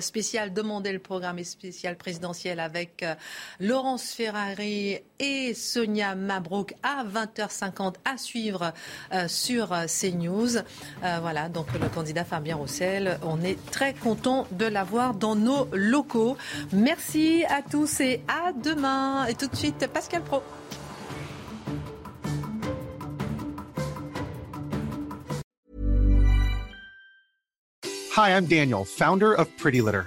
spéciale demander le programme spécial présidentiel avec euh, Laurence Ferrari et Sonia Mabrouk à 20h50 à suivre euh, sur euh, CNews. voilà, donc le candidat Fabien Roussel, on est très content de l'avoir dans nos locaux. Merci à tous et à demain. Et tout de suite, Pascal Pro. Hi, I'm Daniel, founder of Pretty Litter.